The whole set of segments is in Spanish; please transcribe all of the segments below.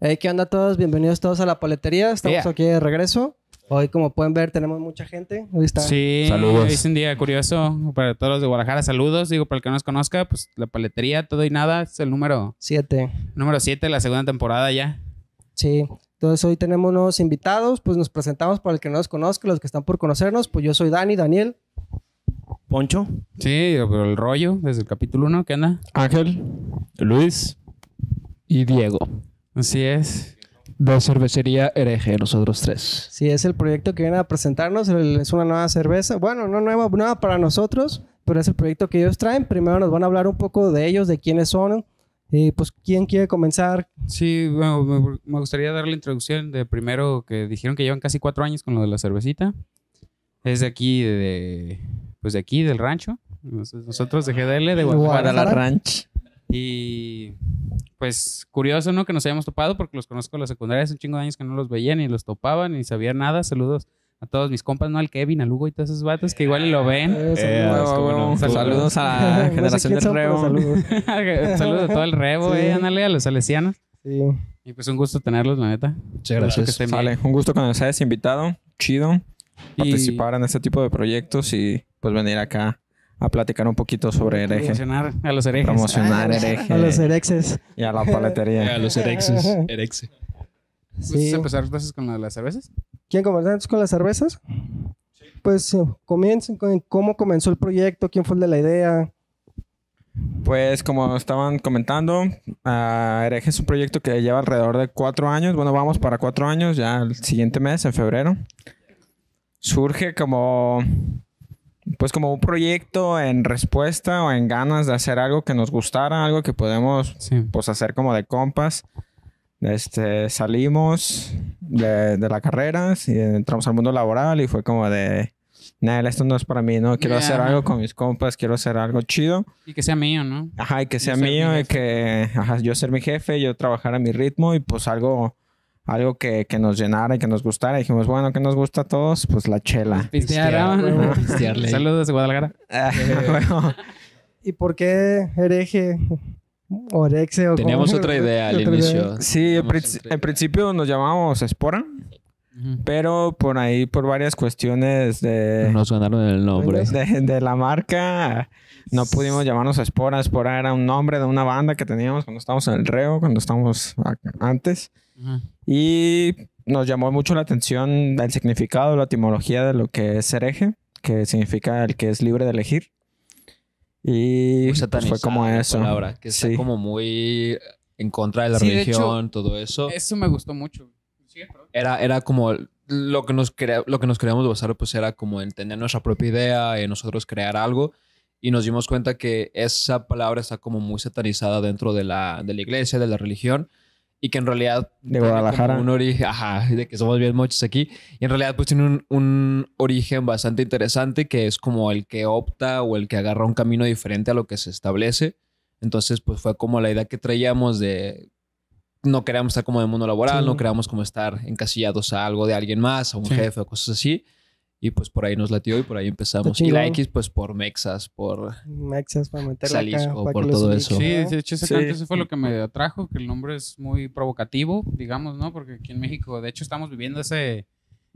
Hey, ¿qué onda a todos? Bienvenidos todos a la paletería. Estamos Yeah. aquí de regreso. Hoy, como pueden ver, tenemos mucha gente. Hoy está. Sí, Saludos. es un día curioso para todos los de Guadalajara. Saludos, digo, para el que no nos conozca, pues la paletería, todo y nada, es el número Siete. número 7 de la segunda temporada ya. Sí. Entonces, hoy tenemos nuevos invitados. Pues nos presentamos para el que no nos conozca, los que están por conocernos. Pues yo soy Dani, Daniel. Poncho. Sí, pero el rollo desde el capítulo 1, ¿qué onda? Ángel. Luis. y Diego. Así es. De cervecería hereje, nosotros tres. Sí, es el proyecto que viene a presentarnos. Es una nueva cerveza. Bueno, no nueva, nueva para nosotros, pero es el proyecto que ellos traen. Primero nos van a hablar un poco de ellos, de quiénes son. Y pues, ¿quién quiere comenzar? Sí, bueno, me, gustaría dar la introducción de primero que dijeron que llevan casi cuatro años con lo de la cervecita. Es de aquí, de, pues de aquí, del rancho. Nos- Nosotros de GDL, de Guadalajara. Guadalajara. Ranch. Y pues curioso, ¿no? Que nos hayamos topado porque los conozco en la secundaria hace un chingo de años que no los veía ni los topaban ni sabían nada. Saludos a todos mis compas, ¿no? Al Kevin, al Hugo y todos esos vatos que igual y lo ven. Eh, Eh, saludos. a la No sé generación del Reo. saludos. Saludos a todo el rebo, Sí. eh, ándale, a los salesianos. Sí. Y pues un gusto tenerlos, la neta. Muchas que gracias. Vale, un gusto que nos hayas invitado. Chido. Y- Participar en este tipo de proyectos y pues venir acá a platicar un poquito sobre hereje. Promocionar a los herejes. Promocionar Ah, hereje. A los herexes. Y a la paletería. los herexes. Herexe. ¿Gustas Sí. empezar entonces con las cervezas? ¿Quién comenzar entonces con las cervezas? Pues eh, comiencen con cómo comenzó el proyecto, quién fue el de la idea. Pues como estaban comentando, ah, Hereje es un proyecto que lleva alrededor de cuatro años. Bueno, vamos para cuatro años ya el siguiente mes, en febrero. Surge como, pues como un proyecto en respuesta o en ganas de hacer algo que nos gustara, algo que podemos Sí. pues hacer como de compas. Este, salimos de, de la carrera y entramos al mundo laboral y fue como de, Nel, esto no es para mí, no quiero hacer algo con mis compas, quiero hacer algo chido. Y que sea mío, ¿no? Ajá, y que sea mi mío y que ajá, yo ser mi jefe, yo trabajar a mi ritmo y pues algo, algo que, que nos llenara y que nos gustara. Y dijimos, bueno, ¿qué nos gusta a todos? Pues la chela. Pistear, Pistear, ¿no? pistearle. Saludos de Guadalajara. Bueno, ¿Y por qué hereje o herexe? O Teníamos cómo- otra idea al otra inicio. sí, en, idea. principio nos llamábamos Espora, pero por ahí, por varias cuestiones de, Nos ganaron el nombre. de, de la marca, no pudimos llamarnos Espora. Espora era un nombre de una banda que teníamos cuando estábamos en el Reo, cuando estábamos antes. Y nos llamó mucho la atención el significado, la etimología de lo que es hereje, que significa el que es libre de elegir. Y pues, fue como eso. palabra, que está Sí. como muy en contra de la Sí, de hecho, religión, todo eso. Eso me gustó mucho. Era, era como lo que nos crea- lo que nos queríamos basar, pues era como en tener nuestra propia idea, en nosotros crear algo. Y nos dimos cuenta que esa palabra está como muy satanizada dentro de la, de la iglesia, de la religión. Y que en realidad... De Guadalajara. Un origen, ajá, de que somos bien muchos aquí. Y en realidad pues tiene un, un origen bastante interesante que es como el que opta o el que agarra un camino diferente a lo que se establece. Entonces pues fue como la idea que traíamos de no queríamos estar como en el mundo laboral, Sí. no queríamos como estar encasillados a algo de alguien más, a un Sí. jefe o cosas así. Y pues por ahí nos latió y por ahí empezamos. Y la. X pues por Mexas, por... Mexas para meterla acá, Jalisco, para por todo eso. Sí, de hecho, exactamente Sí. eso fue lo que me atrajo, que el nombre es muy provocativo, digamos, ¿no? Porque aquí en México, de hecho, estamos viviendo ese,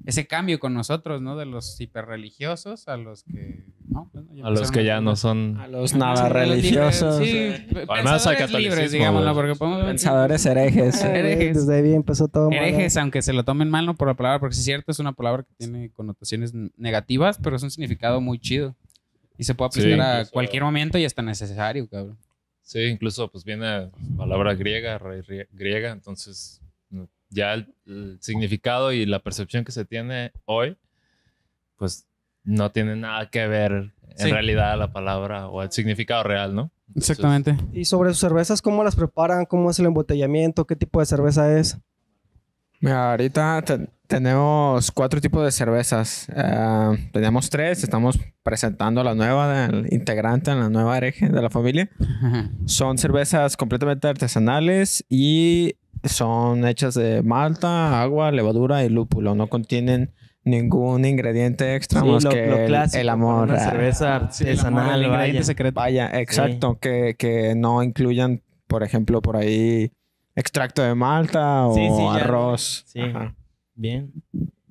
ese cambio con nosotros, ¿no? De los hiperreligiosos a los que, ¿no? Bueno, ya A los que ya no a- son A los Sí, nada religiosos, Sí, eh, Al catolicismo, libres, digámoslo, güey. porque podemos pensadores herejes. Ah, Herejes. Desde ahí empezó todo. mal. Herejes, aunque se lo tomen mal, no por la palabra, porque sí es cierto, es una palabra que tiene connotaciones negativas, pero es un significado muy chido. Y se puede Sí, aplicar a incluso- cualquier momento y hasta necesario, cabrón. Sí, incluso pues viene palabra griega, raíz rie- griega, entonces ya el, el significado y la percepción que se tiene hoy, pues no tiene nada que ver en Sí. realidad la palabra o el significado real, ¿no? Entonces, Exactamente. Y sobre sus cervezas, ¿cómo las preparan? ¿Cómo es el embotellamiento? ¿Qué tipo de cerveza es? Mira, ahorita te- tenemos cuatro tipos de cervezas. Eh, teníamos tres, estamos presentando la nueva del integrante en la nueva hereje de la familia. Son cervezas completamente artesanales y son hechas de malta, agua, levadura y lúpulo. No contienen ningún ingrediente extra Sí, más lo- que lo el- clásico el amor. Una ah, cerveza Sí, el amor, artesanal, el ingrediente vaya. secreto. Vaya, exacto, que, que no incluyan, por ejemplo, por ahí extracto de malta o Sí, sí, ya. arroz. Sí. Ajá. Bien.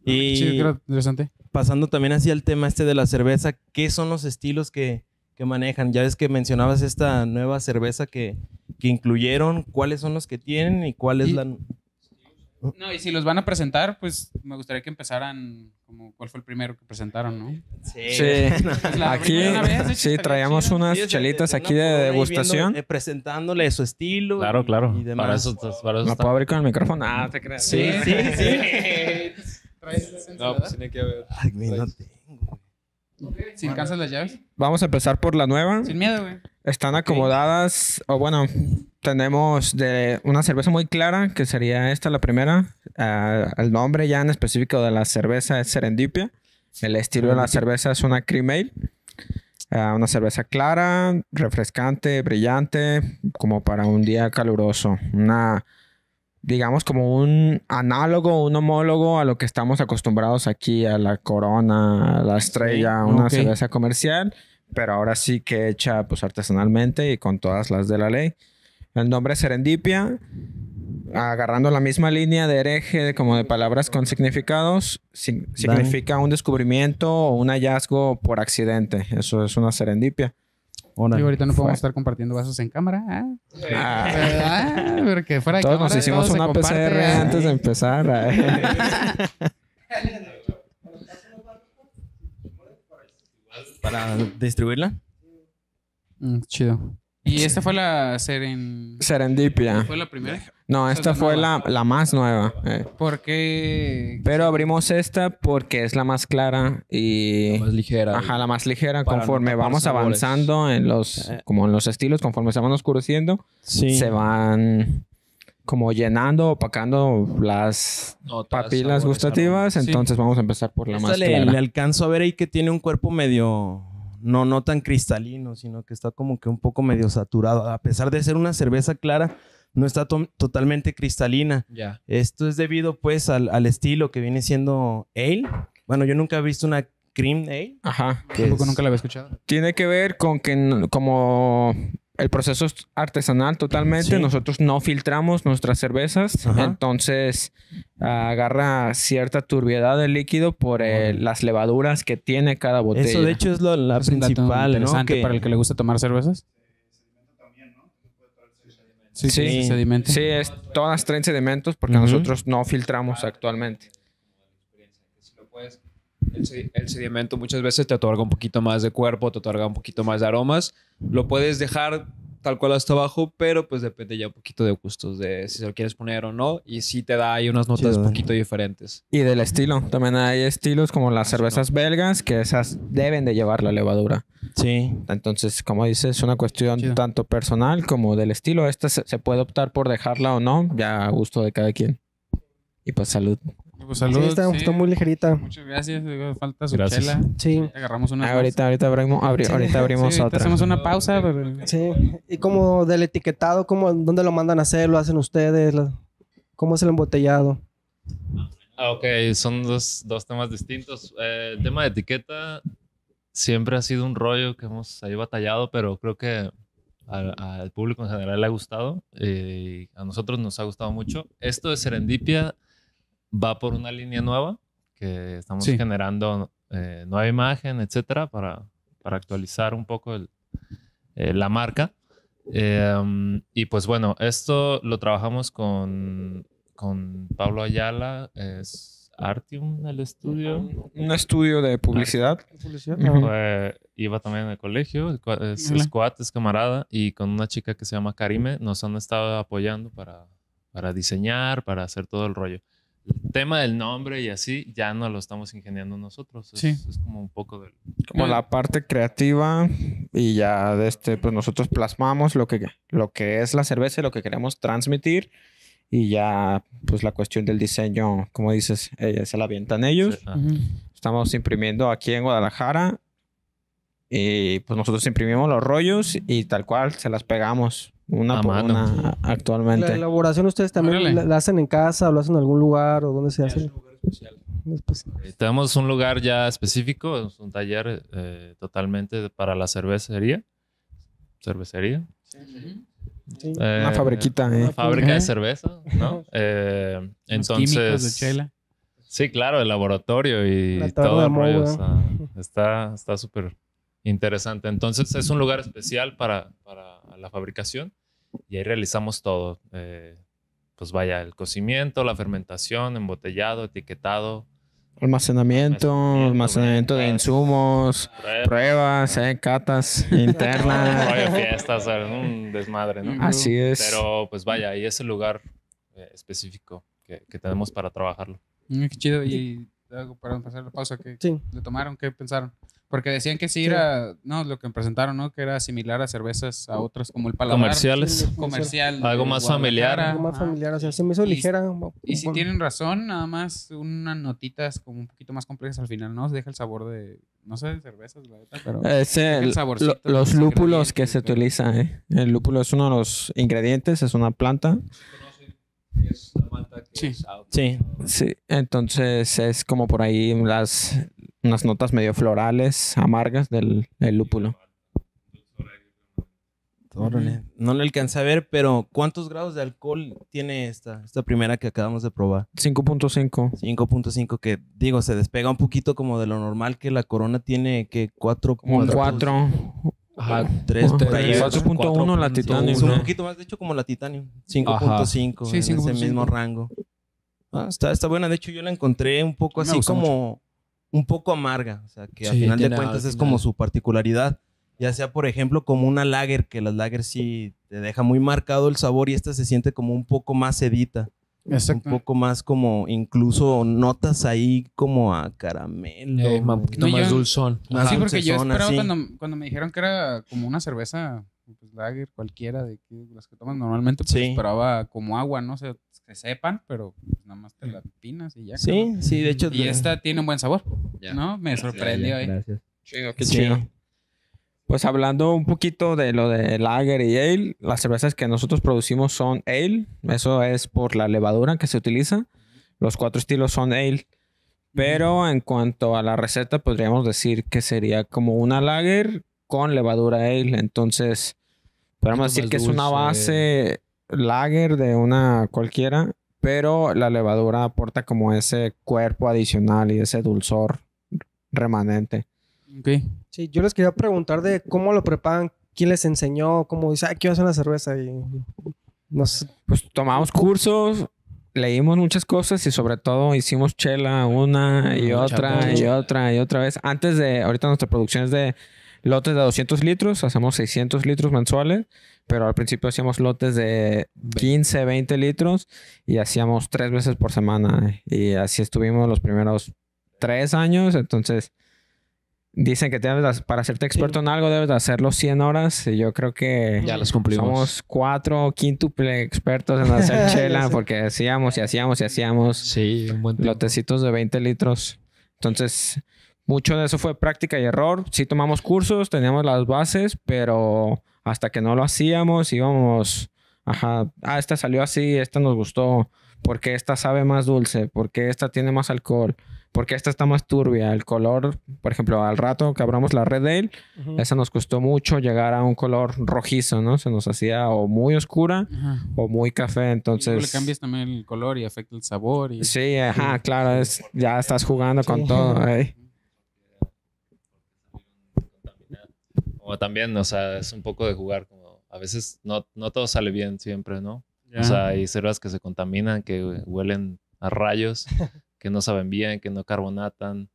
Sí, Y creo interesante. pasando también hacia el tema este de la cerveza, ¿qué son los estilos que, que manejan? Ya ves que mencionabas esta nueva cerveza que, que incluyeron, ¿cuáles son los que tienen y cuál es Y- la... No, y si los van a presentar, pues me gustaría que empezaran como cuál fue el primero que presentaron, ¿no? Sí. Pues la Aquí, vez, sí, traíamos chido. unas Sí, chelitas aquí de degustación. viendo, eh, presentándole su estilo. Claro, y- claro. Y demás. para eso, para eso ¿La está. puedo abrir con el micrófono? Ah, te creas. Sí, sí, sí. No, pues tiene que haber. Ay, Si alcanzas las llaves. Vamos a empezar por la nueva. Sin miedo, güey. Están acomodadas, o bueno, tenemos de una cerveza muy clara, que sería esta la primera. Ah, el nombre ya en específico de la cerveza es Serendipia. El estilo de la cerveza es una cream ale. Ah, una cerveza clara, refrescante, brillante, como para un día caluroso. Una, digamos, como un análogo, un homólogo a lo que estamos acostumbrados aquí, a la Corona, a la Estrella, una cerveza comercial, pero ahora sí que hecha pues artesanalmente y con todas las de la ley. El nombre es Serendipia, agarrando la misma línea de hereje como de palabras con significados, si- significa un descubrimiento o un hallazgo por accidente. Eso es una serendipia. Y ahorita no Fue. podemos estar compartiendo vasos en cámara. Ah, Ah, pero que fuera de todos nos hicimos una comparte, PCR antes de empezar. ah. Para distribuirla. Mm, chido. Y esta fue la Seren... Serendipia. ¿Fue la primera? No, esta fue la, la más nueva. eh. ¿Por qué? Pero abrimos esta porque es la más clara y... Más ligera. Ajá, la más ligera. No Conforme vamos sabores. avanzando en los... Como en los estilos, conforme se van oscureciendo, Sí. se van como llenando, opacando las Notas, papilas sabores, gustativas. Sí. Entonces vamos a empezar por la Esta más le, clara. le alcanzo a ver ahí que tiene un cuerpo medio... No, no tan cristalino, sino que está como que un poco medio saturado. A pesar de ser una cerveza clara, no está to- totalmente cristalina. Ya. Esto es debido pues al, al estilo que viene siendo ale. Bueno, yo nunca he visto una cream ale. Ajá. que Tampoco es- nunca la había escuchado. Tiene que ver con que como el proceso es artesanal totalmente, Sí. nosotros no filtramos nuestras cervezas, Ajá. entonces agarra cierta turbiedad del líquido por eh, las levaduras que tiene cada botella. Eso de hecho es lo- la Es principal, ¿no? interesante Que- para el que le gusta tomar cervezas. Sí, sí, Sí. Sí, es, todas traen sedimentos porque nosotros no filtramos actualmente. El, sedi- el sedimento muchas veces te otorga un poquito más de cuerpo, te otorga un poquito más de aromas. Lo puedes dejar tal cual hasta abajo, pero pues depende ya un poquito de gustos, de si se lo quieres poner o no. Y sí te da ahí unas notas un poquito diferentes. Y del estilo, también hay estilos como las cervezas belgas que esas deben de llevar la levadura. Sí. Entonces, como dices, es una cuestión Chido. tanto personal como del estilo. Esta se, se puede optar por dejarla o no, ya a gusto de cada quien. Y pues salud. Pues Sí, está, sí. está muy ligerita. Muchas gracias. digo, Falta su Gracias. chela. Sí. Agarramos una. Ah, ahorita, ahorita abrimos, abri- Sí. ahorita abrimos ahorita otra. hacemos una pausa. pero- Sí. Y como del etiquetado, ¿cómo, ¿dónde lo mandan a hacer? ¿Lo hacen ustedes? ¿Lo- ¿Cómo es el embotellado? Ah, ok, son dos, dos temas distintos. Eh, el tema de etiqueta siempre ha sido un rollo que hemos ahí batallado, pero creo que al, al público en general le ha gustado eh, y a nosotros nos ha gustado mucho. Esto de Serendipia va por una línea nueva que estamos Sí. generando eh, nueva imagen, etcétera, para, para actualizar un poco el- eh, la marca. Eh, um, y pues bueno, esto lo trabajamos con, con Pablo Ayala, es Artium el estudio. Un estudio de publicidad. Fue- iba también en el colegio, es, es, es camarada, y con una chica que se llama Karime nos han estado apoyando para, para diseñar, para hacer todo el rollo. El tema del nombre y así ya no lo estamos ingeniando nosotros. Es, Sí. es como un poco del... Como la parte creativa y ya de este, pues nosotros plasmamos lo que, lo que es la cerveza y lo que queremos transmitir. Y ya, pues la cuestión del diseño, como dices, eh, se la avientan ellos. Sí, ah. Estamos imprimiendo aquí en Guadalajara. Y pues nosotros imprimimos los rollos y tal cual se las pegamos una A por mano. una ¿La actualmente. elaboración ustedes también la, la hacen en casa o lo hacen en algún lugar o dónde se hace? Pues, Eh, Tenemos un lugar ya específico, es un taller eh, totalmente para la cervecería. Cervecería. Sí. eh, Una fabriquita, Una eh. fábrica Ajá. de cerveza, ¿no? Eh, químicos entonces. de chela. Sí, claro, el laboratorio y La todo el rollo. Moe, o sea, está está súper interesante. Entonces es un lugar especial para, para la fabricación y ahí realizamos todo. Eh, pues vaya, el cocimiento, la fermentación, embotellado, etiquetado, Almacenamiento, Almacenamiento, almacenamiento de ventas. insumos, pruebas, pruebas, eh, catas internas. de fiestas, un desmadre, ¿no? Así es. Pero pues vaya, ahí es el lugar eh, específico que, que tenemos para trabajarlo. Mm, qué chido. Y para pasar la pausa, ¿qué Sí. le tomaron? ¿Qué pensaron? Porque decían que sí era, no, lo que presentaron, ¿no? Que era similar a cervezas a otras, como el paladar. Comerciales. Sí, Comercial. Algo más familiar. Algo más familiar, o sea, se me hizo Y- ligera. Y si tienen razón, nada más unas notitas como un poquito más complejas al final, ¿no? Deja el sabor de, no sé, de cervezas, la neta, pero... Ese, El saborcito lo- los lúpulos que se pero- utilizan. eh. El lúpulo es uno de los ingredientes, es una planta. Es la malta que Sí. es. Sí. Sí, entonces es como por ahí las unas notas medio florales, amargas del, del lúpulo. Órale. No le alcancé a ver, pero ¿cuántos grados de alcohol tiene esta, esta primera que acabamos de probar? 5.5. 5.5 que digo, se despega un poquito como de lo normal que la corona tiene que 4 Como 4. Ajá. 3 por ahí. Tres, 4.1 la Titanium. Es un poquito más, de hecho, como la Titanium. 5.5 Sí, en ese 5.5. mismo rango. Ah, está, está buena. De hecho, yo la encontré un poco Me así como... Un poco amarga. O sea, que al Sí, final de cuentas al es como su particularidad. Ya sea, por ejemplo, como una lager, que las lager sí te deja muy marcado el sabor y esta se siente como un poco más sedita. Un poco más como, incluso notas ahí como a caramelo. Eh, ma- un poquito No, más yo- dulzón. Más sí, porque yo esperaba sí. cuando, cuando me dijeron que era como una cerveza, pues lager, cualquiera de que- las que toman normalmente, pues Sí. esperaba como agua, ¿no? O sea, que sepan, pero pues, nada más te la pinas y ya. Sí, sí, de hecho. Y de- esta tiene un buen sabor, Ya. ¿no? Me sorprendió ahí. Chido, qué sí. chido. Pues hablando un poquito de lo de lager y ale, las cervezas que nosotros producimos son ale, eso es por la levadura que se utiliza. Los cuatro estilos son ale. Pero en cuanto a la receta, podríamos decir que sería como una lager con levadura ale. Entonces, podríamos Poquito decir que es una base lager de una cualquiera, pero la levadura aporta como ese cuerpo adicional y ese dulzor remanente. Ok. Sí, yo les quería preguntar de cómo lo preparan, quién les enseñó, cómo dice, ah, quiero hacer una cerveza y no sé. Pues tomamos cursos, leímos muchas cosas y sobre todo hicimos chela una y otra y otra y otra vez. Antes de, ahorita nuestra producción es de lotes de 200 litros, hacemos 600 litros mensuales, pero al principio hacíamos lotes de 15, 20 litros y hacíamos tres veces por semana. Y así estuvimos los primeros tres años, entonces... Dicen que debes de- para hacerte experto en algo debes de hacerlo 100 horas y yo creo que Ya las cumplimos. somos cuatro quíntuple expertos en hacer chela porque hacíamos y hacíamos y hacíamos Sí, un buen tiempo. lotecitos de 20 litros. Entonces, mucho de eso fue práctica y error. Sí tomamos cursos, teníamos las bases, pero hasta que no lo hacíamos íbamos, ajá, ah, esta salió así, esta nos gustó, porque esta sabe más dulce, porque esta tiene más alcohol, porque esta está más turbia, el color, por ejemplo, al rato que abramos la Red Ale, Ujú. esa nos costó mucho llegar a un color rojizo, ¿no? Se nos hacía o muy oscura Ajá. o muy café, Entonces, entonces... le cambias también el color y afecta el sabor. Y... Sí, ajá, claro, es, ya estás jugando con Sí. todo. ¿eh? Como también, o sea, es un poco de jugar. Como a veces no, no todo sale bien siempre, ¿no? Ya. O sea, hay cervezas que se contaminan, que huelen a rayos, que no saben bien, que no carbonatan.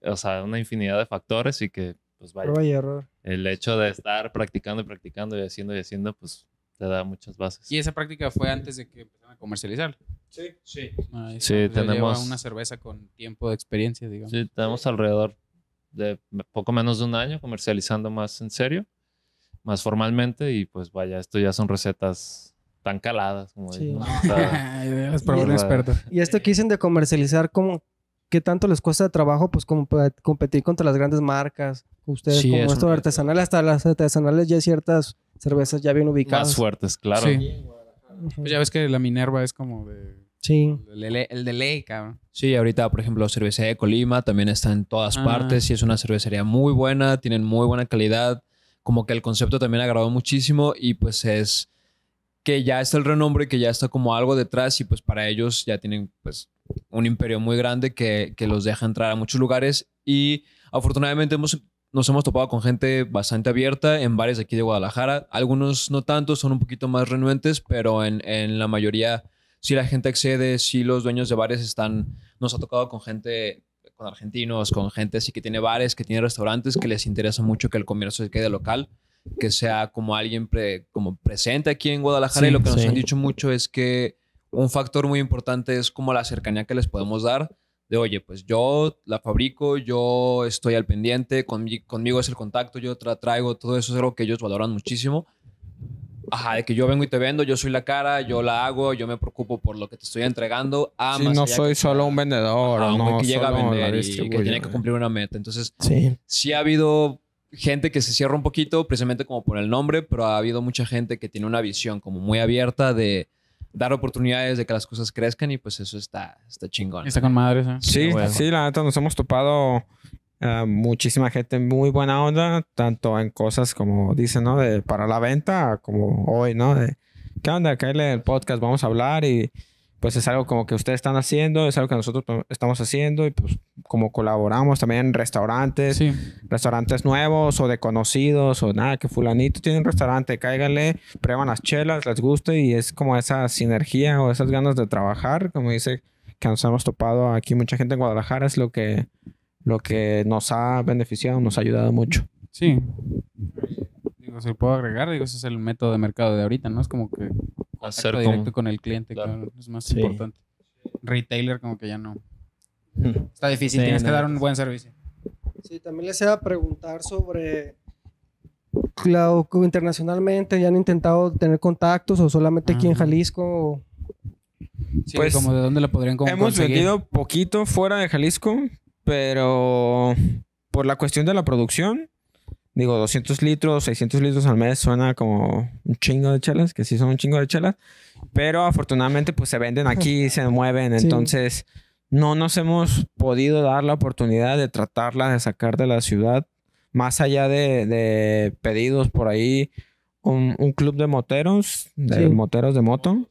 O sea, una infinidad de factores y que, pues vaya, Prueba y error. el hecho de estar practicando y practicando y haciendo y haciendo, pues te da muchas bases. Y esa práctica fue antes de que empezaran a comercializar. Sí, sí. Ah, Sí, ya lleva tenemos- una cerveza con tiempo de experiencia, digamos. Sí, tenemos alrededor de poco menos de un año comercializando más en serio, más formalmente y pues vaya, esto ya son recetas tan caladas como Sí. digo, ¿no? O sea, Es para un Y- experto. Y esto que dicen de comercializar, ¿cómo, ¿qué tanto les cuesta de trabajo? Pues como competir contra las grandes marcas. Ustedes, Sí, como es esto un- artesanal, hasta las artesanales ya hay ciertas cervezas ya bien ubicadas. más fuertes, claro. Sí. Pues ya ves que la Minerva es como de... Sí. El de, ley- el de ley, cabrón. Sí, ahorita, por ejemplo, Cervecería de Colima también está en todas Ah. partes y es una cervecería muy buena, tienen muy buena calidad, como que el concepto también agradó muchísimo y pues es que ya está el renombre, que ya está como algo detrás y pues para ellos ya tienen pues un imperio muy grande que, que los deja entrar a muchos lugares y afortunadamente hemos, nos hemos topado con gente bastante abierta en bares de aquí de Guadalajara. Algunos no tanto, son un poquito más renuentes, pero en, en la mayoría sí la gente accede, sí los dueños de bares están, nos ha tocado con gente con argentinos, con gente así que tiene bares, que tiene restaurantes, que les interesa mucho que el comercio se quede local, que sea como alguien como presente aquí en Guadalajara. y lo que nos han dicho mucho es que un factor muy importante es como la cercanía que les podemos dar. De oye, pues yo la fabrico, yo estoy al pendiente, conmigo es el contacto, yo la traigo, todo eso es algo que ellos valoran muchísimo Ajá, de que yo vengo y te vendo, yo soy la cara, yo la hago, yo me preocupo por lo que te estoy entregando. Ah, sí, no soy solo un vendedor, o no que llega a vender y que tiene que cumplir una meta. Entonces, sí. sí ha habido gente que se cierra un poquito, precisamente como por el nombre, pero ha habido mucha gente que tiene una visión como muy abierta de dar oportunidades de que las cosas crezcan y pues eso está, está chingón. Está con madres, ¿eh? Sí, sí, la neta nos hemos topado muchísima gente muy buena onda, tanto en cosas como dicen, ¿no? De para la venta, como hoy, ¿no? De, ¿qué onda? Caerle el podcast, vamos a hablar y pues es algo como que ustedes están haciendo, es algo que nosotros estamos haciendo y pues como colaboramos también en restaurantes, restaurantes nuevos o de conocidos o nada, que fulanito tiene un restaurante, cáiganle, prueban las chelas, les gusta y es como esa sinergia o esas ganas de trabajar, como dice que nos hemos topado aquí mucha gente en Guadalajara, es lo que lo que nos ha beneficiado, nos ha ayudado mucho. Sí. Digo, se puedo agregar, digo, ese es el método de mercado de ahorita, ¿no? Es como que hacer directo con el cliente, es más importante. Retailer como que ya no. Está difícil, tienes que dar un buen servicio. Sí, también les iba a preguntar sobre Cloud internacionalmente, ¿ya han intentado tener contactos o solamente aquí en Jalisco? Sí, pues como de dónde lo podrían conseguir. Hemos vendido poquito fuera de Jalisco, pero por la cuestión de la producción, digo, 200 litros, 600 litros al mes suena como un chingo de chelas, que sí son un chingo de chelas. Pero afortunadamente, pues se venden aquí, se mueven. Entonces, no nos hemos podido dar la oportunidad de tratarla, de sacar de la ciudad. Más allá de, pedidos por ahí, un, club de moteros, de moteros de moto.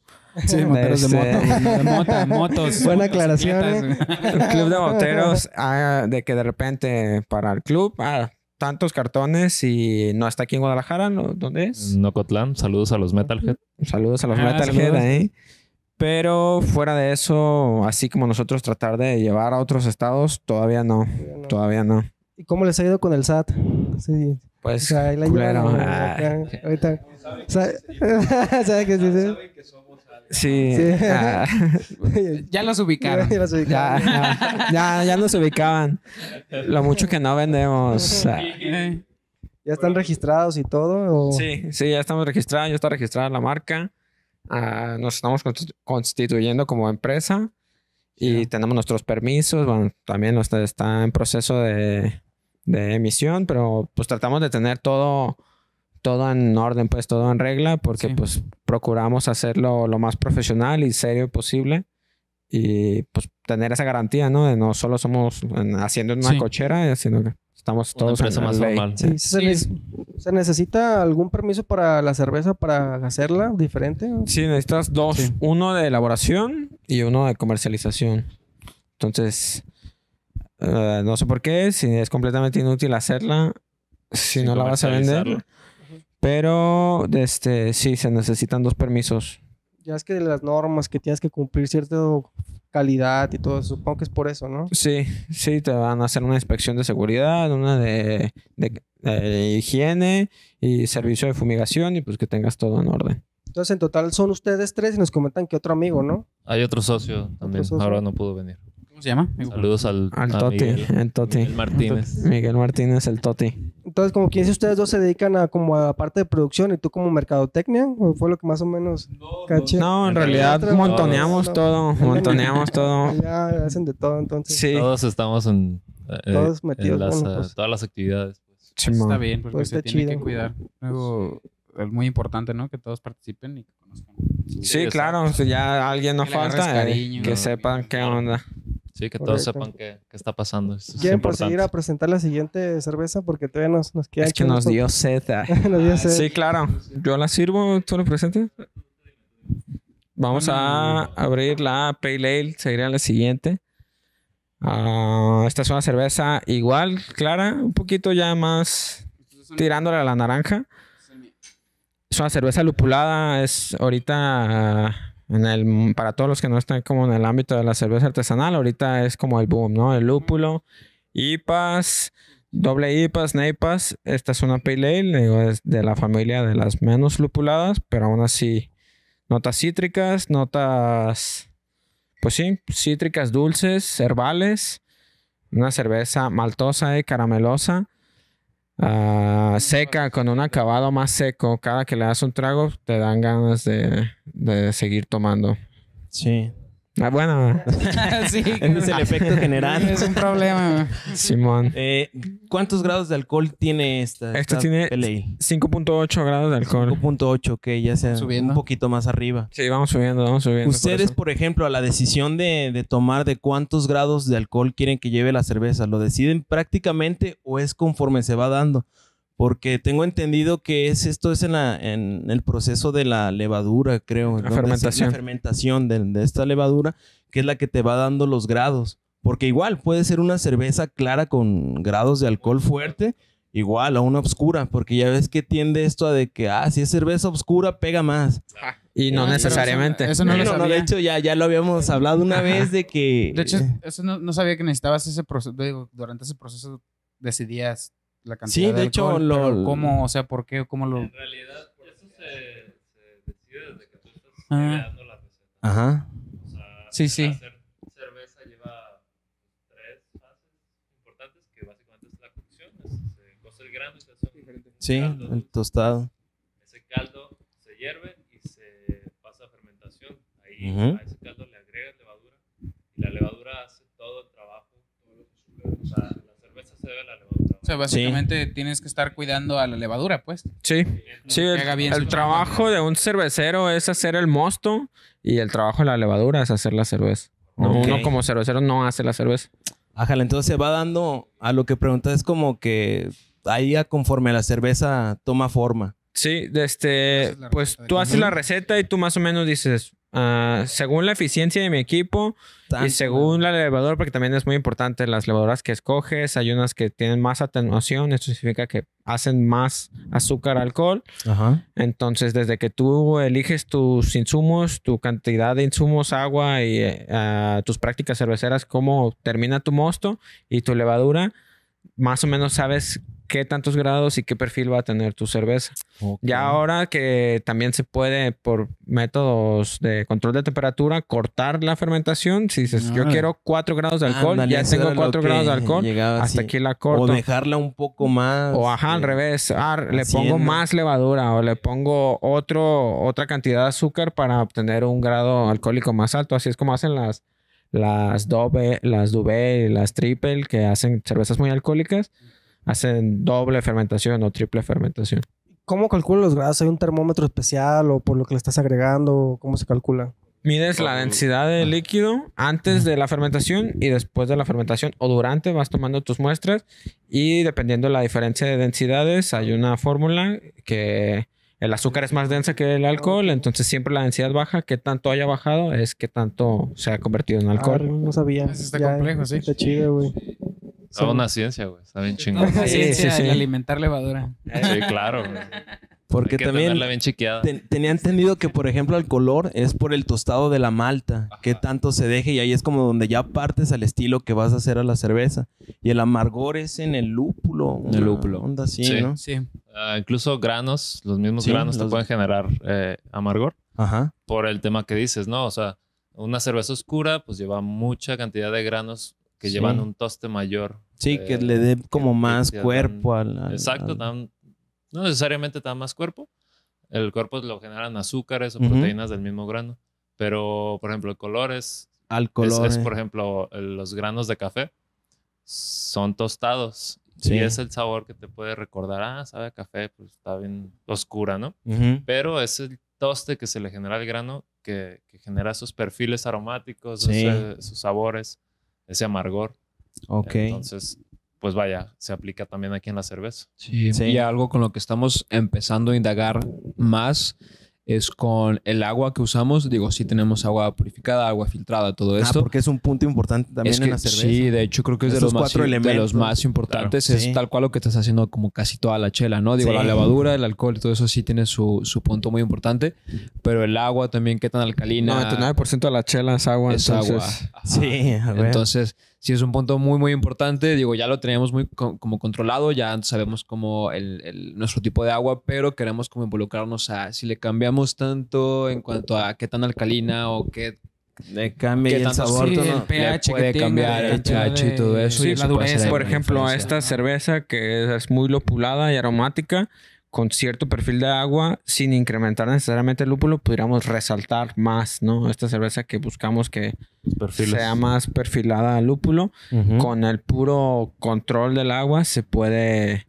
Sí, moteros de, moto. De moto, motos. Buena aclaración. ¿eh? El club de moteros, ah, de que de repente para el club, ah, tantos cartones y no está aquí en Guadalajara, ¿no? ¿dónde es? Nocotlán, saludos a los Metalhead. Saludos a los ah, Metalhead ahí. Pero fuera de eso, así como nosotros tratar de llevar a otros estados, todavía no. Todavía no. ¿Y cómo les ha ido con el SAT? Sí. Pues, o ahí la culero. Ahorita. ¿Sabe qué dice? Sí. Ah. ya los ubicaron. ya, ya, nos ubicaban. Lo mucho que no vendemos. ¿Ya están registrados y todo? Sí, sí, ya estamos registrados. Ya está registrada la marca. Ah, nos estamos constituyendo como empresa. Y tenemos nuestros permisos. Bueno, también está en proceso de, de emisión. Pero pues tratamos de tener todo todo en orden, pues todo en regla, porque pues procuramos hacerlo lo más profesional y serio posible y pues tener esa garantía, ¿no? De no solo somos haciendo una cochera, sino que estamos todos en más normal. Sí, ¿se, necesita algún permiso para la cerveza para hacerla diferente? Sí, necesitas dos, uno de elaboración y uno de comercialización. Entonces, eh, no sé por qué, si es completamente inútil hacerla, si no la vas a vender. Pero este, sí, se necesitan dos permisos. Ya es que las normas que tienes que cumplir cierta calidad y todo, supongo que es por eso, ¿no? Sí, sí, te van a hacer una inspección de seguridad, una de, higiene y servicio de fumigación y pues que tengas todo en orden. Entonces, en total son ustedes tres y nos comentan que otro amigo, ¿no? Hay otro socio también, ahora no pudo venir. ¿Cómo se llama? Saludos al, al Toti, el Toti. Miguel Martínez. Miguel Martínez, el Toti. Entonces, como quien dice, ustedes dos se dedican a como a parte de producción y tú como mercadotecnia, ¿o fue lo que más o menos caché? No, en realidad montoneamos todo, montoneamos todo. Ya hacen de todo, entonces. Sí. Todos estamos en, eh, todos metidos, en pues. todas las actividades. Pues. está bien, porque pues se tiene que cuidar. Luego, es muy importante, ¿no? Que todos participen y que conozcan. Sí, claro, si ya alguien no falta, eh, que sepan qué onda. Sí, que todos Correcto. sepan qué, qué está pasando. Eso es ¿Quieren importante. proseguir a presentar la siguiente cerveza? Porque todavía nos, nos queda... Es que nos dio sed. ah. nos dio sed. Sí, claro. Yo la sirvo, tú lo presentes. Vamos a abrir la Pale Ale, seguiría la siguiente. Ah, esta es una cerveza igual, clara, un poquito ya más tirándole a la naranja. Es una cerveza lupulada, es ahorita ah, en el, para todos los que no están como en el ámbito de la cerveza artesanal, ahorita es como el boom, ¿no? El lúpulo, IPAs, doble IPAs, NEIPAs. Esta es una Pale Ale, digo, es de la familia de las menos lupuladas, pero aún así notas cítricas, notas, pues sí, cítricas dulces, herbales. Una cerveza maltosa y caramelosa. Ah, seca, con un acabado más seco. Cada que le das un trago, te dan ganas de, de seguir tomando. Sí. Ah, bueno, sí. Ese es el efecto general. Es un problema. Simón. Eh, ¿Cuántos grados de alcohol tiene esta? Esta esta tiene Pale Ale? 5.8 grados de alcohol. 5.8, que ya sea Subiendo. un poquito más arriba. Sí, vamos subiendo, vamos subiendo. por Ustedes, eso. por ejemplo, a la decisión de, de tomar de cuántos grados de alcohol quieren que lleve la cerveza, ¿lo deciden prácticamente o es conforme se va dando? Porque tengo entendido que es esto es en, la- en el proceso de la levadura, creo. se- fermentación. La fermentación de, de esta levadura, que es la que te va dando los grados. Porque igual puede ser una cerveza clara con grados de alcohol fuerte, igual a una oscura, porque ya ves que tiende esto a de que, ah, si es cerveza oscura, pega más. Y no Ah, necesariamente. Eso, eso no lo Bueno, sabía. de hecho, ya, ya lo habíamos hablado una vez de que. De hecho, eso no, no sabía que necesitabas ese proceso. digo, Durante ese proceso decidías la cantidad Sí, de hecho, alcohol, lo- pero ¿Cómo? O sea, ¿por qué? ¿Cómo lo...? En realidad, eso se, se decide desde que tú estás Ah. creando la receta. Ajá. O sea, Sí, sí. Hacer cerveza lleva tres fases importantes, que básicamente es la cocción. es- se cose el grano y se hace un Sí, caldo. el tostado. Ese caldo se hierve y se pasa a fermentación. Ahí Ujú. a ese caldo le agregas levadura y la levadura hace todo el trabajo. Todo lo que sube. O sea, la cerveza se debe a la levadura. O sea, básicamente tienes que estar cuidando a la levadura, pues. Sí. Sí, Que el, haga bien el su trabajo de un cervecero es hacer el mosto y el trabajo de la levadura es hacer la cerveza. No. Uno como cervecero no hace la cerveza. Ájale, entonces se va dando a lo que preguntas, es como que ahí conforme la cerveza toma forma. Sí, este, pues tú haces la receta y tú más o menos dices, ah, según la eficiencia de mi equipo y según la levadura, porque también es muy importante las levaduras que escoges, hay unas que tienen más atenuación, esto significa que hacen más azúcar, alcohol. Ajá. Entonces, desde que tú eliges tus insumos, tu cantidad de insumos, agua y ah, tus prácticas cerveceras, cómo termina tu mosto y tu levadura, más o menos sabes qué tantos grados y qué perfil va a tener tu cerveza. Ya ahora que también se puede, por métodos de control de temperatura, cortar la fermentación. Si dices, yo quiero 4 grados de alcohol, ya tengo era lo 4 que grados de alcohol, hasta así. aquí la O corto. dejarla un poco más. O ajá, al eh, revés. Ah, le pongo más levadura o le pongo otro, otra cantidad de azúcar para obtener un grado alcohólico más alto. Así es como hacen las, las doble, las las triple que hacen cervezas muy alcohólicas. Hacen doble fermentación o triple fermentación. ¿Cómo calculan los grados? ¿Hay un termómetro especial o por lo que le estás agregando? ¿Cómo se calcula? Mides la densidad de líquido antes de la fermentación y después de la fermentación o durante vas tomando tus muestras y dependiendo de la diferencia de densidades hay una fórmula que el azúcar es más densa que el alcohol, entonces siempre la densidad baja, que tanto haya bajado es que tanto se ha convertido en Ah, alcohol. no sabía. Eso está Ya, complejo, sí. Está chido, güey. Es una ciencia, güey. Está bien chingón. Una Sí, ciencia sí, alimentar levadura. Sí, claro. güey. Porque Hay que también bien chiqueada. ten- tenía entendido que, por ejemplo, el color es por el tostado de la malta, que tanto se deje y ahí es como donde ya partes al estilo que vas a hacer a la cerveza. Y el amargor es en el lúpulo. El una lúpulo. Onda así, Sí. ¿no? Sí. Ah, incluso granos, los mismos Sí, granos te pueden generar eh, amargor Ajá. por el tema que dices, ¿no? O sea, una cerveza oscura pues lleva mucha cantidad de granos que Sí. llevan un toste mayor. Sí, que eh, le dé como que- más que dan- cuerpo al. al- Exacto, al- dan- no necesariamente dan más cuerpo. El cuerpo lo generan azúcares o Ujú. proteínas del mismo grano. Pero, por ejemplo, el color es, al es- color. es, eh. por ejemplo, los granos de café son tostados. Sí. Y es el sabor que te puede recordar, ah, sabe a café, pues está bien oscura, ¿no? Ujú. Pero es el toste que se le genera al grano que, que genera esos perfiles aromáticos, Sí. esos, esos sabores. Ese amargor. Ok. Entonces, pues vaya, se aplica también aquí en la cerveza. Sí, Sí. y algo con lo que estamos empezando a indagar más es con el agua que usamos. Digo, sí tenemos agua purificada, agua filtrada, todo Ah, esto. porque es un punto importante también es que, en la cerveza. Sí, de hecho creo que es de los, más, cuatro de los más importantes. Claro, es sí. tal cual lo que estás haciendo como casi toda la chela, ¿no? Digo, Sí. la levadura, el alcohol y todo eso sí tiene su, su punto muy importante. Pero el agua también, qué tan alcalina 99% de la chela es agua. es entonces, agua. Ajá. Sí, a ver. Entonces, sí es un punto muy, muy importante. Digo, ya lo teníamos muy co- como controlado, ya sabemos como el, el- nuestro tipo de agua, pero queremos como involucrarnos a si le cambiamos tanto en cuanto a qué tan alcalina o qué, Le cambia el sabor. sí, el no- pH que puede tenga, cambiar el pH y todo eso. sí, y la eso dureza, por ejemplo, esta cerveza que es muy lupulada y aromática, con cierto perfil de agua, sin incrementar necesariamente el lúpulo, pudiéramos resaltar más, ¿no? Esta cerveza que buscamos que perfiles. sea más perfilada al lúpulo, Ujú. con el puro control del agua se puede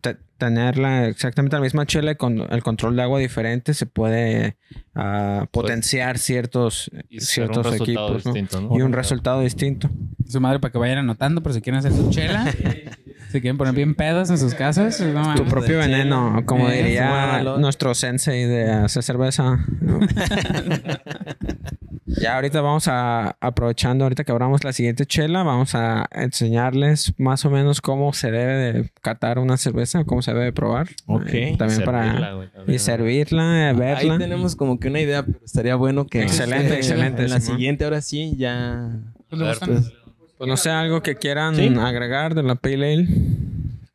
te- tenerla exactamente la misma chela y con el control de agua diferente se puede ah, potenciar ciertos, y ciertos equipos ¿no? distinto, ¿no? y un resultado distinto. Su madre para que vayan anotando por si quieren hacer su chela. si quieren poner bien pedas en sus casas. No, Tu mames. propio veneno, como Eh, diría nuestro sensei de hacer cerveza. ¿no? ya ahorita vamos a, aprovechando ahorita que abramos la siguiente chela, vamos a enseñarles más o menos cómo se debe de catar una cerveza, cómo se debe de probar. Ok. Eh, también para... Servirla. Y servirla, eh, Ahí verla. tenemos como que una idea, pero estaría bueno que... Excelente, eh, excelente, En la siguiente, ahora sí, ya... ¿Pues Pues, no sé, algo que quieran Sí. agregar de la Pale Ale.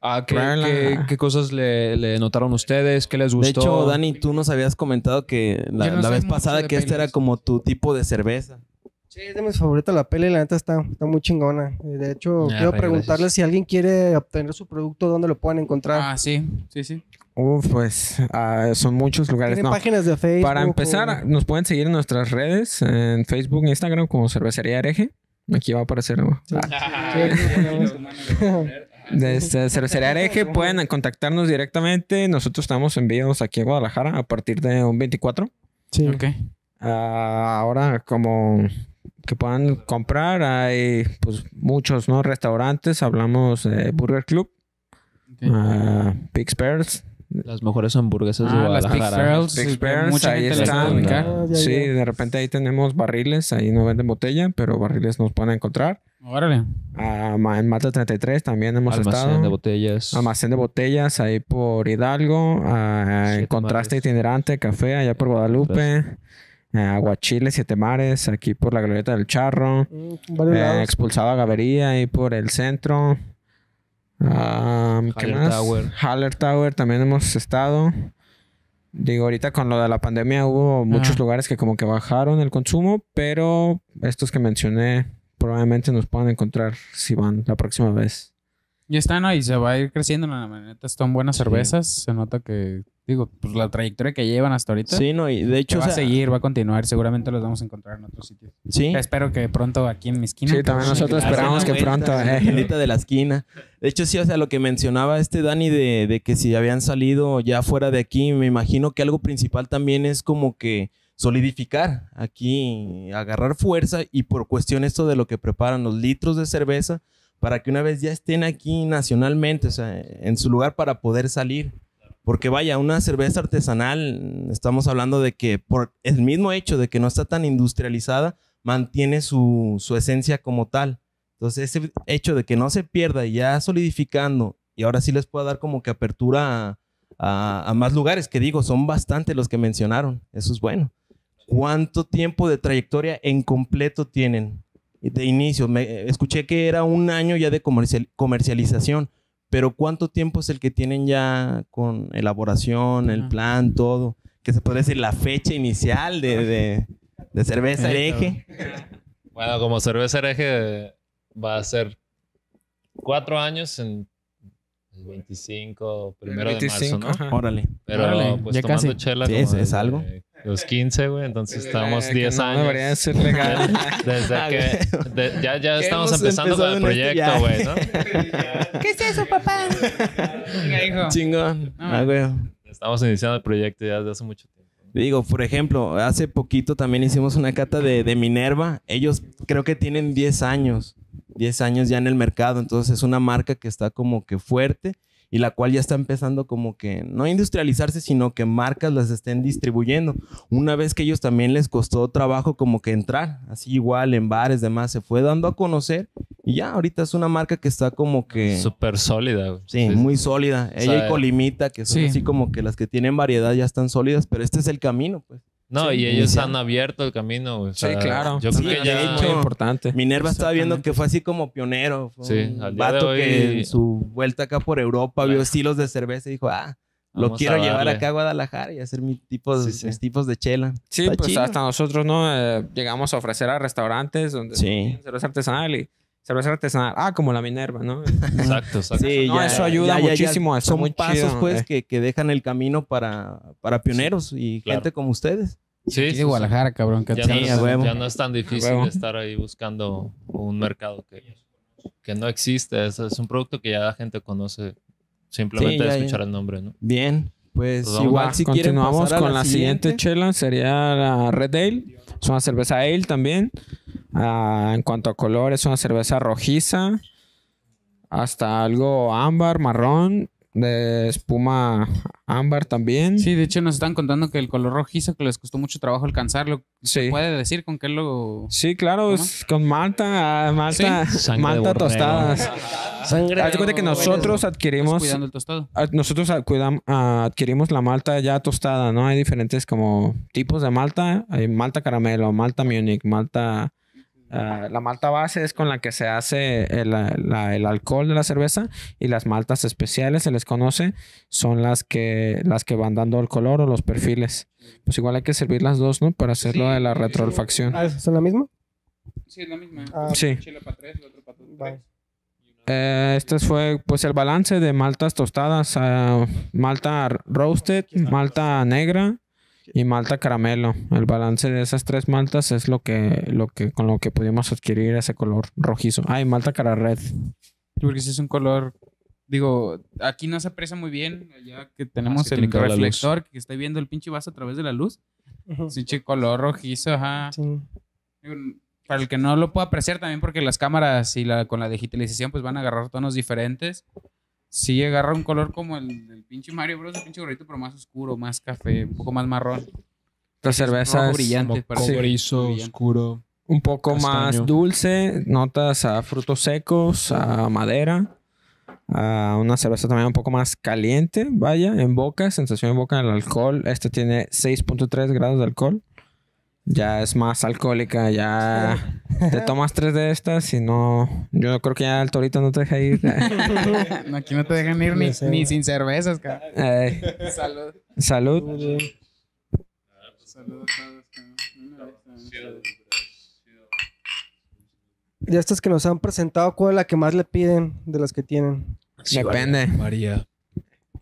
Ah, ¿qué, qué- qué cosas le, le notaron ustedes? ¿Qué les de gustó? hecho, Dani, tú nos habías comentado que la, no vez pasada de que esta era como tu tipo de cerveza. Sí, es de mis favoritos la peli, la neta está, está muy chingona. Y De hecho, Ah, quiero gracias. si alguien quiere obtener su producto, ¿dónde lo pueden encontrar? Ah, sí, sí, sí. Uf, pues ah, son muchos lugares. ¿Tienen No. páginas de Facebook? Para empezar, o- nos pueden seguir en nuestras redes, en Facebook e Instagram como Cervecería Hereje. Aquí va a aparecer. ¿no? Ah, Sí, aquí lo ponemos. de este, Cervecería Hereje pueden contactarnos directamente. Nosotros estamos enviados aquí a Guadalajara a partir de un 24. Sí. Ok. Ah, ahora, como que puedan comprar, hay pues muchos ¿no? restaurantes. Hablamos de Burger Club, ok. ah, Pig's Pearls. Las mejores hamburguesas de Ah, las Big Guadalajara. Pearls. Big Pearls, mucha ahí las están. ubicar. Ah, ya, Sí, ya. de repente ahí tenemos barriles, ahí no venden botella, pero barriles nos pueden encontrar. Órale. Ah, en Mata 33 también hemos Almacén estado. de botellas. Almacén de botellas ahí por Hidalgo. ah, en Contraste Mares. Itinerante, Café allá por Guadalupe. ah, Aguachile, Siete Mares, aquí por la Glorieta del Charro. Mm, eh, expulsado a Gavería ahí por el centro. Ah, ¿Qué Haller más? Tower. Haller Tower también hemos estado. Digo, ahorita con lo de la pandemia hubo muchos Ah. lugares que como que bajaron el consumo, pero estos que mencioné probablemente nos puedan encontrar si van la próxima vez. Ya está, ¿no? Y se va a ir creciendo. La neta, están buenas cervezas. Se nota que, digo, pues la trayectoria que llevan hasta ahorita. Sí, no, y de hecho... va o a seguir, va a continuar. Seguramente los vamos a encontrar en otros sitios. Sí. Espero que pronto aquí en mi esquina. Sí, también nosotros esperamos que pronto. en la eh. de la esquina. De hecho, sí, o sea, lo que mencionaba este Dani de, de que si habían salido ya fuera de aquí, me imagino que algo principal también es como que solidificar aquí, agarrar fuerza y por cuestión esto de lo que preparan los litros de cerveza para que una vez ya estén aquí nacionalmente, o sea, en su lugar para poder salir. Porque vaya, una cerveza artesanal, estamos hablando de que por el mismo hecho de que no está tan industrializada, mantiene su, su esencia como tal. Entonces, ese hecho de que no se pierda y ya solidificando, y ahora sí les puedo dar como que apertura a, a- a más lugares, que digo, son bastante los que mencionaron. Eso es bueno. ¿Cuánto tiempo de trayectoria en completo tienen de inicio? Me, escuché que era un año ya de comercial- comercialización, pero ¿cuánto tiempo es el que tienen ya con elaboración, el plan, todo? Que se puede decir la fecha inicial de, de, de cerveza hereje. Bueno, como cerveza hereje va a ser cuatro años en el 25, primero de 25, marzo, ¿no? ajá. Órale. Pero Órale, pues ya tomando casi. chela Sí, como es- algo. Los 15, güey, entonces estamos Eh, que 10 no años. debería ser legal. Desde Ah, que de- ya, ya estamos empezando con el este proyecto, güey, ¿no? ¿Qué es eso, papá? Hijo. Chingón. Ah. Ah, güey. Estamos iniciando el proyecto ya desde hace mucho tiempo. Digo, por ejemplo, hace poquito también hicimos una cata de, de Minerva. Ellos creo que tienen 10 años. 10 años ya en el mercado. Entonces es una marca que está como que fuerte y la cual ya está empezando como que no a industrializarse, sino que marcas las estén distribuyendo. Una vez que ellos también les costó trabajo como que entrar, así igual en bares, demás, se fue dando a conocer y ya ahorita es una marca que está como que... Súper sólida. Sí, muy sólida. Ella sea, y Colimita, que son sí. así como que las que tienen variedad ya están sólidas, pero este es el camino, pues. No, Sí, y ellos han abierto el camino. Sí, claro. Yo Sí, creo que de ya... hecho, Muy importante. Minerva estaba viendo que fue así como pionero. Fue Sí, un al día de vato hoy- que en su vuelta acá por Europa vio estilos de cerveza y dijo, ah, lo quiero a llevar acá a Guadalajara y hacer mis tipos, Sí, sí. mis tipos de chela. Sí, Está pues chido. hasta nosotros, ¿no? Eh, llegamos a ofrecer a restaurantes donde cerveza artesanal y cerveza artesanal. Ah, como la Minerva, ¿no? Exacto, exacto. Sí, No, eso ayuda muchísimo, está Son muy pasos, chido, pues, eh. que, que dejan el camino para, para pioneros y claro. gente como ustedes. Sí, Aquí sí, de Guadalajara, cabrón. que Ya, te- no es, huevo. ya no es tan difícil huevo. estar ahí buscando un mercado que, que no existe. Es, es un producto que ya la gente conoce simplemente Sí, de ya, escuchar ya. el nombre, ¿no? Bien, pues Pues igual Va, si continuamos pasar a con la siguiente. chela, sería la Red Ale. Es una cerveza ale también. Ah, en cuanto a color, es una cerveza rojiza. Hasta algo ámbar, marrón. De espuma ámbar también. Sí, de hecho nos están contando que el color rojizo que les costó mucho trabajo alcanzarlo. Sí. ¿Puede decir con qué lo...? Sí, claro, es con malta, ah, malta, Sangre malta tostadas. Sangre. Haz de cuenta que nosotros adquirimos, cuidando el tostado. nosotros ah, adquirimos la malta ya tostada, ¿no? Hay diferentes como tipos de malta. Hay malta caramelo, malta Munich, malta... ah, la malta base es con la que se hace el, la- el alcohol de la cerveza y las maltas especiales, se les conoce, son las que, las que van dando el color o los perfiles. Pues igual hay que servir las dos, ¿no? Para hacerlo de la retroolfacción. Ah, ¿Son la misma? Sí, es la misma. Ah, Sí. Chile para tres, el otro para Vale. Eh, este fue pues el balance de maltas tostadas, ah, malta roasted, malta negra y malta caramelo. El balance de esas tres maltas es lo que, lo que con lo que pudimos adquirir ese color rojizo. Ay, malta cara red. Porque si es un color... Digo, aquí no se aprecia muy bien, allá que tenemos Ah, el reflector, que estoy viendo el pinche vaso a través de la luz. Ujú. Es un pinche color rojizo, ajá. Sí. Digo, Para el que no lo pueda apreciar también porque las cámaras y la, con la digitalización pues van a agarrar tonos diferentes. Sí agarra un color como el del pinche Mario Bros, el pinche gorrito, pero más oscuro, más café, un poco más marrón. La cerveza es brillante, Como cobrizo, brillante. oscuro. un poco más dulce, notas a frutos secos, a madera. a una cerveza también un poco más caliente, vaya, en boca, sensación en boca del alcohol. Este tiene 6.3 grados de alcohol. Ya es más alcohólica, ya te tomas tres de estas y no, yo creo que ya el torito no te deja ir. No, Aquí no te dejan ir ni, sin cervezas, cabrón. Eh, Salud. salud. Salud a todos. De estas que nos han presentado, ¿cuál es la que más le piden de las que tienen? Depende. María.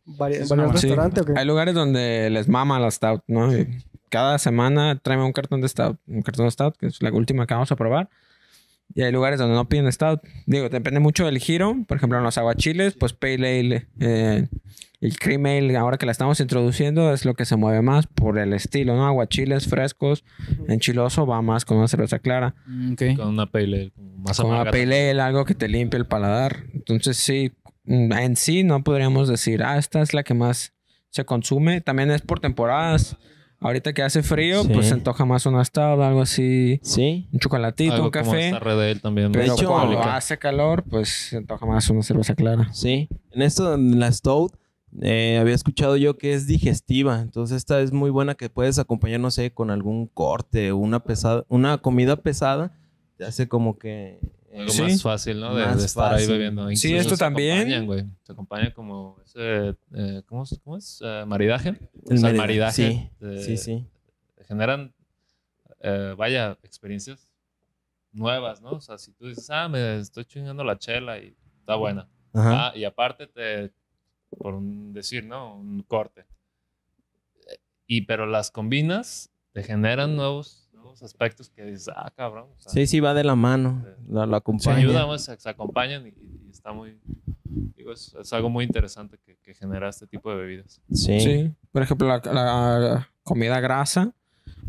¿Vari- Es ¿Varios Sí. restaurantes o qué? Hay lugares donde les mama la stout, ¿no? Y cada semana tráeme un cartón de stout, un cartón de stout, que es la última que vamos a probar. Y hay lugares donde no piden stout. Digo, depende mucho del giro. Por ejemplo, en los aguachiles, pues pale ale, eh, el cream ale, ahora que la estamos introduciendo, es lo que se mueve más por el estilo, ¿no? Aguachiles frescos, enchiloso va más con una cerveza clara. Mm, ok. Con una pale ale, más Con una pale ale, algo que te limpie el paladar. Entonces, sí, mm, en sí no podríamos decir, ah, esta es la que más se consume. También es por temporadas. Ahorita que hace frío, Sí. pues se antoja más una stout, algo así, Sí. un chocolatito, Algo un como café. esta red ale también. Pero hecho, cuando alcohólica. hace calor, pues se antoja más una cerveza clara. Sí. En esto, en la Stout, eh, había escuchado yo que es digestiva. Entonces, esta es muy buena que puedes acompañar, no sé, con algún corte o una pesada, una comida pesada. Te hace como que. Algo Sí. más fácil, ¿no? De, de estar ahí fácil. bebiendo. Sí, Incluso esto se también. acompañan, güey. Se acompaña como ese, eh, ¿cómo, es- cómo es? Eh, maridaje. El O sea, maridaje. sí, de- Sí, sí. Generan, eh, vaya, experiencias nuevas, ¿no? O sea, si tú dices, ah, me estoy chingando la chela y está buena. Ajá. Ah, y aparte te, por un decir, ¿no? Un corte. Eh, Y pero las combinas, te generan nuevos, aspectos que dices, ah, cabrón. o sea, Sí, sí, va de la mano. La, la se acompaña. ayudan, pues, se, se acompañan y, y está muy, digo, es, es algo muy interesante que, que genera este tipo de bebidas. Sí. Sí. Por ejemplo, la, la comida grasa,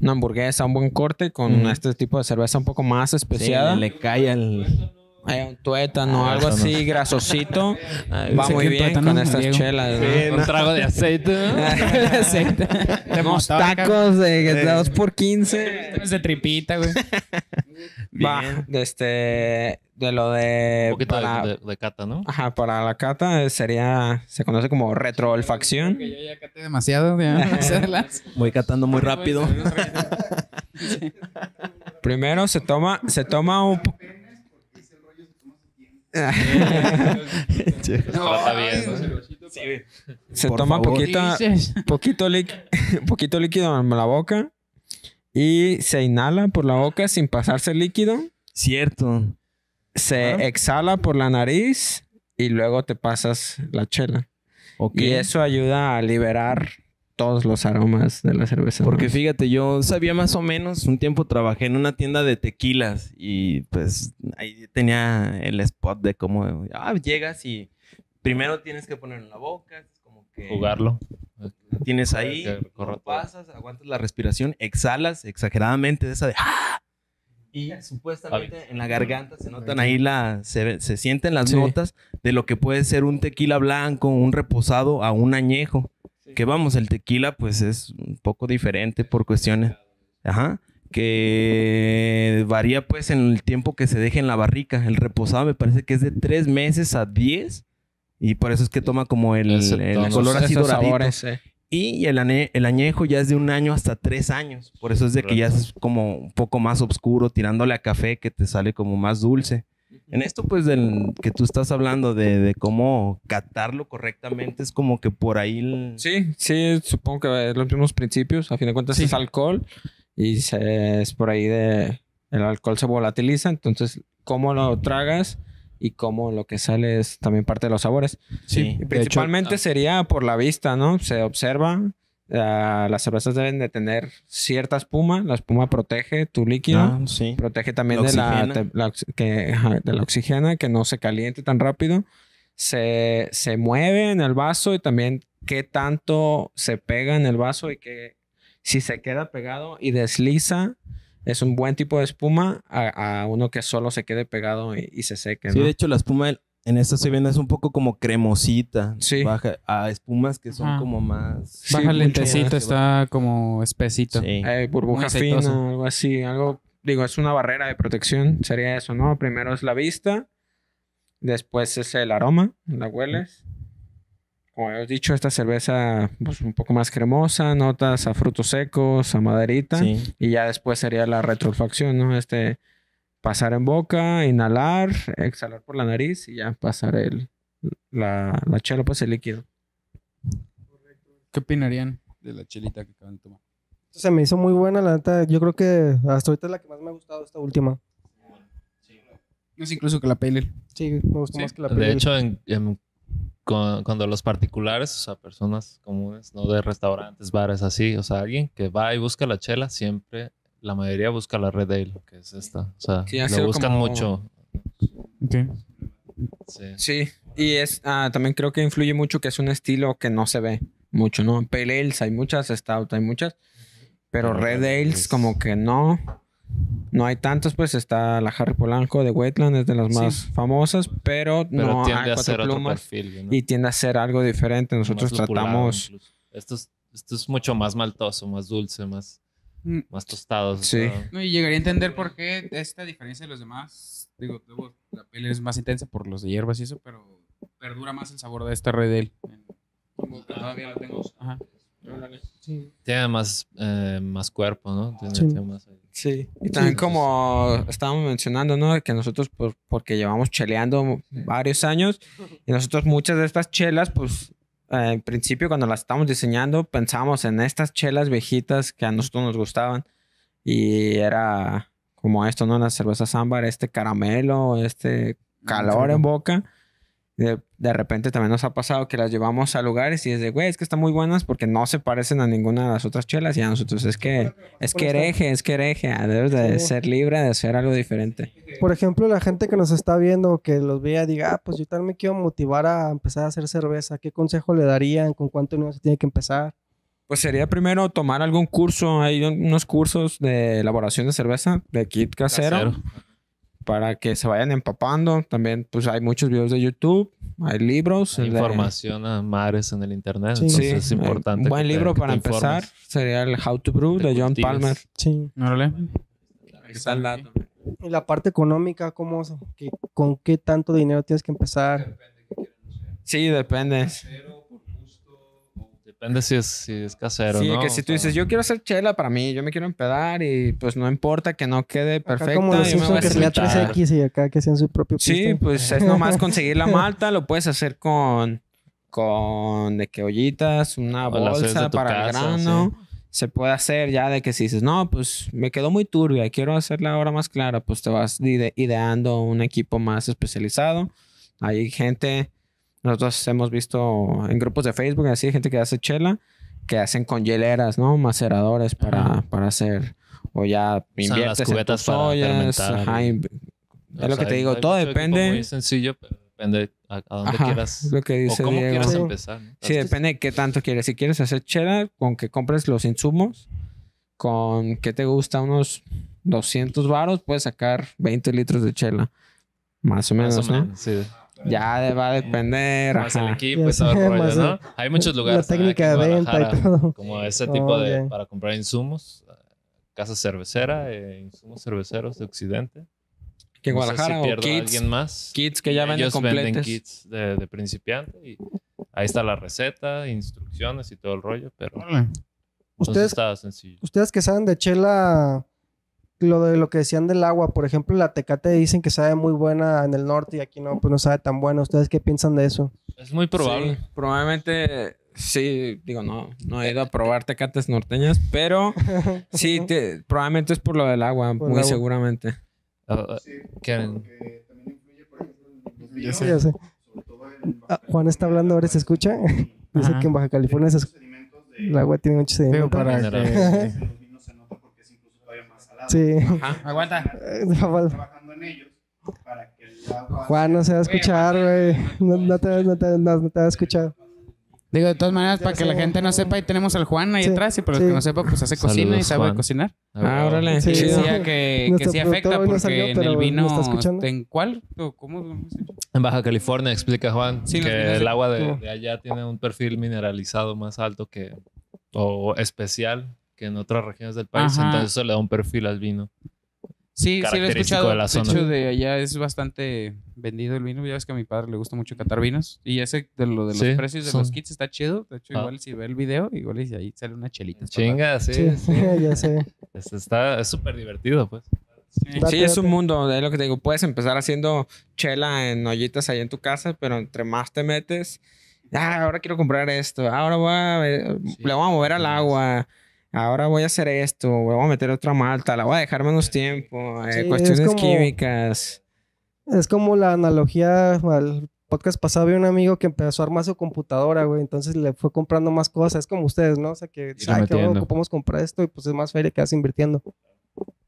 una hamburguesa, un buen corte con este tipo de cerveza un poco más especiada. le, le cae al. Eh, un tuétano, Ah, algo no. así grasosito, va muy bien tuétano, con estas chelas. ¿no? Un trago de aceite. Aceite. De Unos mostaza. tacos de 2 por 15 Es de tripita, güey. Va, de este, de lo de... Un poquito de- para- de, de cata, ¿no? Ajá, para la cata eh, sería, se conoce como retroolfacción. Yo ya caté demasiado. Ya, Voy catando muy rápido. Primero se toma, se toma un... po- Trata bien, ¿no? se toma poquito, poquito, líquido en la boca y se inhala por la boca sin pasarse el líquido. Cierto. Se Ah. exhala por la nariz y luego te pasas la chela. Ok. Y eso ayuda a liberar todos los aromas de la cerveza. ¿no? Porque fíjate, yo sabía más o menos, un tiempo trabajé en una tienda de tequilas y pues ahí tenía el spot de cómo, ah, llegas y primero tienes que ponerlo en la boca, como que Jugarlo. lo tienes ahí, lo pasas, aguantas la respiración, exhalas exageradamente de esa de ¡ah! y supuestamente en la garganta se notan ahí la se, se sienten las Sí. notas de lo que puede ser un tequila blanco, un reposado a un añejo. Que vamos, el tequila pues es un poco diferente por cuestiones. Ajá. Que varía pues en el tiempo que se deje en la barrica. El reposado me parece que es de tres meses a 10. Y por eso es que toma como el, color así doradito. sabores, eh. Y el, ane- el añejo ya es de un año hasta tres años. Por eso es de que ya es como un poco más oscuro, tirándole a café, que te sale como más dulce. En esto, pues, del que tú estás hablando de, de cómo catarlo correctamente, es como que por ahí... el- Sí, sí, supongo que es los mismos principios. A fin de cuentas Sí. es alcohol y se- es por ahí de... El alcohol se volatiliza, entonces cómo lo tragas y cómo lo que sale es también parte de los sabores. Sí. Y principalmente sería por la vista, ¿no? Se observa, ah, las cervezas deben de tener cierta espuma, la espuma protege tu líquido. Ah, sí. Protege también La de, la, te- que, ajá, de la oxigena, que no se caliente tan rápido. Se, se mueve en el vaso y también qué tanto se pega en el vaso y que si se queda pegado y desliza, es un buen tipo de espuma a, a uno que solo se quede pegado y, y se seque. Sí, ¿no? de hecho, la espuma en esta estoy viendo es un poco como cremosita. Sí. Baja a espumas que son Ajá. como más... Sí, Baja mucho lentecito, más. está como espesito. Sí. Eh, burbuja fina, algo así, algo, digo, es una barrera de protección, sería eso, ¿no? Primero es la vista, después es el aroma, la hueles. Como habíamos dicho, esta cerveza, pues un poco más cremosa, notas a frutos secos, a maderita, Sí. y ya después sería la retroolfacción, ¿no? Este, pasar en boca, inhalar, exhalar por la nariz y ya pasar el, la, la chela, pues el líquido. ¿Qué opinarían de la chelita que acaban de tomar? Se me hizo muy buena, la neta. Yo creo que hasta ahorita es la que más me ha gustado, esta última. Es incluso que la Pale Ale. Sí, me gustó más que la De primera. hecho, en- en- cu- cuando los particulares, o sea, personas comunes, no de restaurantes, bares, así, o sea, alguien que va y busca la chela, siempre, la mayoría busca la Red Ale, que es esta. O sea, Sí, lo buscan como- mucho. Sí. Sí, y es ah, también creo que influye mucho que es un estilo que no se ve mucho, ¿no? Pale Ales hay muchas, Stout hay muchas, pero Red Ales como que no. No hay tantos, pues está la Harry Polanco de Wetland, es de las Sí. más famosas, pero, Pero no tiende hay a cuatro ser otro plumas perfil. ¿no? y tiende a ser algo diferente. Nosotros tratamos. Esto es, esto es mucho más maltoso, más dulce, más. Más tostado. o Sí. sea, No, y llegaría a entender por qué esta diferencia de los demás. Digo, luego la Ale es más intensa por los de hierbas y eso, pero perdura más el sabor de esta Red Ale. Como que Todavía la tengo. Ajá. Tiene más, eh, más cuerpo, ¿no? Tiene, Sí. tiene más. Sí, y también como estábamos mencionando, ¿no? Que nosotros, por- porque llevamos cheleando varios años, y nosotros muchas de estas chelas, pues, en principio cuando las estábamos diseñando, pensábamos en estas chelas viejitas que a nosotros nos gustaban, y era como esto, ¿no? Las cervezas ámbar, este caramelo, este calor en boca. De, de repente también nos ha pasado que las llevamos a lugares y es de, güey, es que están muy buenas porque no se parecen a ninguna de las otras chelas. Y a nosotros es que, es que hereje, es que hereje. Debes de Sí. ser libre de hacer algo diferente. Por ejemplo, la gente que nos está viendo, que los vea, diga, ah, pues yo también me quiero motivar a empezar a hacer cerveza. ¿Qué consejo le darían? ¿Con cuánto dinero se tiene que empezar? Pues sería primero tomar algún curso. Hay un- unos cursos de elaboración de cerveza, de kit casero. Casero. Para que se vayan empapando. También, pues hay muchos videos de YouTube, hay libros. Hay el de- información a mares en el internet. Sí. entonces Sí, es importante. Un buen que libro para te empezar informes. sería el How to Brew de John cultives. Palmer. Sí. Órale. Ahí está el dato. Y la parte económica, ¿cómo, ¿con qué tanto dinero tienes que empezar? Sí, depende. Depende si es, si es casero, Sí, ¿no? que si O tú sea, dices, yo quiero hacer chela para mí, yo me quiero empedar y pues no importa que no quede Acá perfecta. como los yo me voy Simpsons a que servir. 3X y acá que sean su propio Sí, pues es nomás conseguir la malta, lo puedes hacer con, con de que ollitas, una O bolsa para el casa, grano. Se puede hacer ya de que si dices, no, pues me quedó muy turbia y quiero hacerla ahora más clara, pues te vas ide- ideando un equipo más especializado. Hay gente, nosotros hemos visto en grupos de Facebook, así, gente que hace chela, que hacen con hieleras, ¿no? Maceradores para, Ajá. para hacer, o ya inviertes las en cubetas tus para ollas, fermentar ajá, y- inv- o es lo que te hay- digo, hay todo depende. Muy sencillo, pero depende a, a dónde Ajá, quieras. lo que O cómo Diego. quieras empezar. ¿no? Sí, depende de qué tanto quieres. Si quieres hacer chela, con que compres los insumos, con que te gusta unos 200 varos, puedes sacar 20 litros de chela. Más o menos, Más o sí. Ya va a depender. Más el equipo Ya y todo el sé, rollo, Hay muchos La lugares también técnica de en venta y todo. Como ese tipo de... Para comprar insumos. eh, Casa cervecera, eh, insumos cerveceros de Occidente. Que en No sé si Guadalajara o pierdo a kits, alguien más. kits que ya venden Ellos venden completos. kits de, de principiante y ahí está la receta, instrucciones y todo el rollo, pero Ustedes, está sencillo. ustedes que saben de chela, lo de lo que decían del agua, por ejemplo, la tecate dicen que sabe muy buena en el norte y aquí no, pues no sabe tan buena. ¿Ustedes qué piensan de eso? Es muy probable. Sí, probablemente sí, digo, no, no he ido a probar tecates norteñas, pero sí, te- probablemente es por lo del agua, Por muy agua. seguramente. Ah, ah, que- Sí, ya sé. Ah, Juan está hablando ahora, ¿se escucha? Dice Ajá. que en Baja California se escu- el agua tiene mucho Digo, sedimento. para General. que... Sí. Aguanta. Juan no se va a escuchar, güey. No, no te, no, te, no, no te va a escuchar. Digo, de todas maneras, para que la gente no sepa, ahí tenemos al Juan ahí Sí, atrás. Y para sí. los que no sepa, pues hace cocina y sabe Juan. cocinar. Ah, órale, Sí, Sí, decía que, que Nuestro sí afecta porque salió, en el ¿me vino... ¿En cuál? ¿O ¿Cómo? En Baja California, explica Juan, Sí, que vinos el agua de, de allá tiene un perfil mineralizado más alto que o especial que en otras regiones del país, Ajá. entonces eso le da un perfil al vino. Sí, sí lo he escuchado. de la zona. hecho, de allá es bastante vendido el vino. Ya ves que a mi padre le gusta mucho catar vinos. Y ese de lo de los Sí, precios de son- los kits está chido. De hecho, Ah. igual si ve el video, igual y ahí sale una chelita. Chinga, sí, Sí, sí. ya sé. Es- está es súper divertido, pues. Sí. Sí, es un mundo, es lo que te digo. Puedes empezar haciendo chela en ollitas ahí en tu casa, pero entre más te metes, ah, ahora quiero comprar esto, ahora voy a, ver- Sí, le voy a mover al agua, ahora voy a hacer esto, voy a meter otra malta, la voy a dejar menos tiempo, eh, Sí, es cuestiones como- químicas. Es como la analogía al podcast pasado. Había un amigo que empezó a armar su computadora, güey. Entonces le fue comprando más cosas. Es como ustedes, ¿no? O sea, que, ay, que bueno, ocupamos comprar esto y pues es más feria que vas invirtiendo.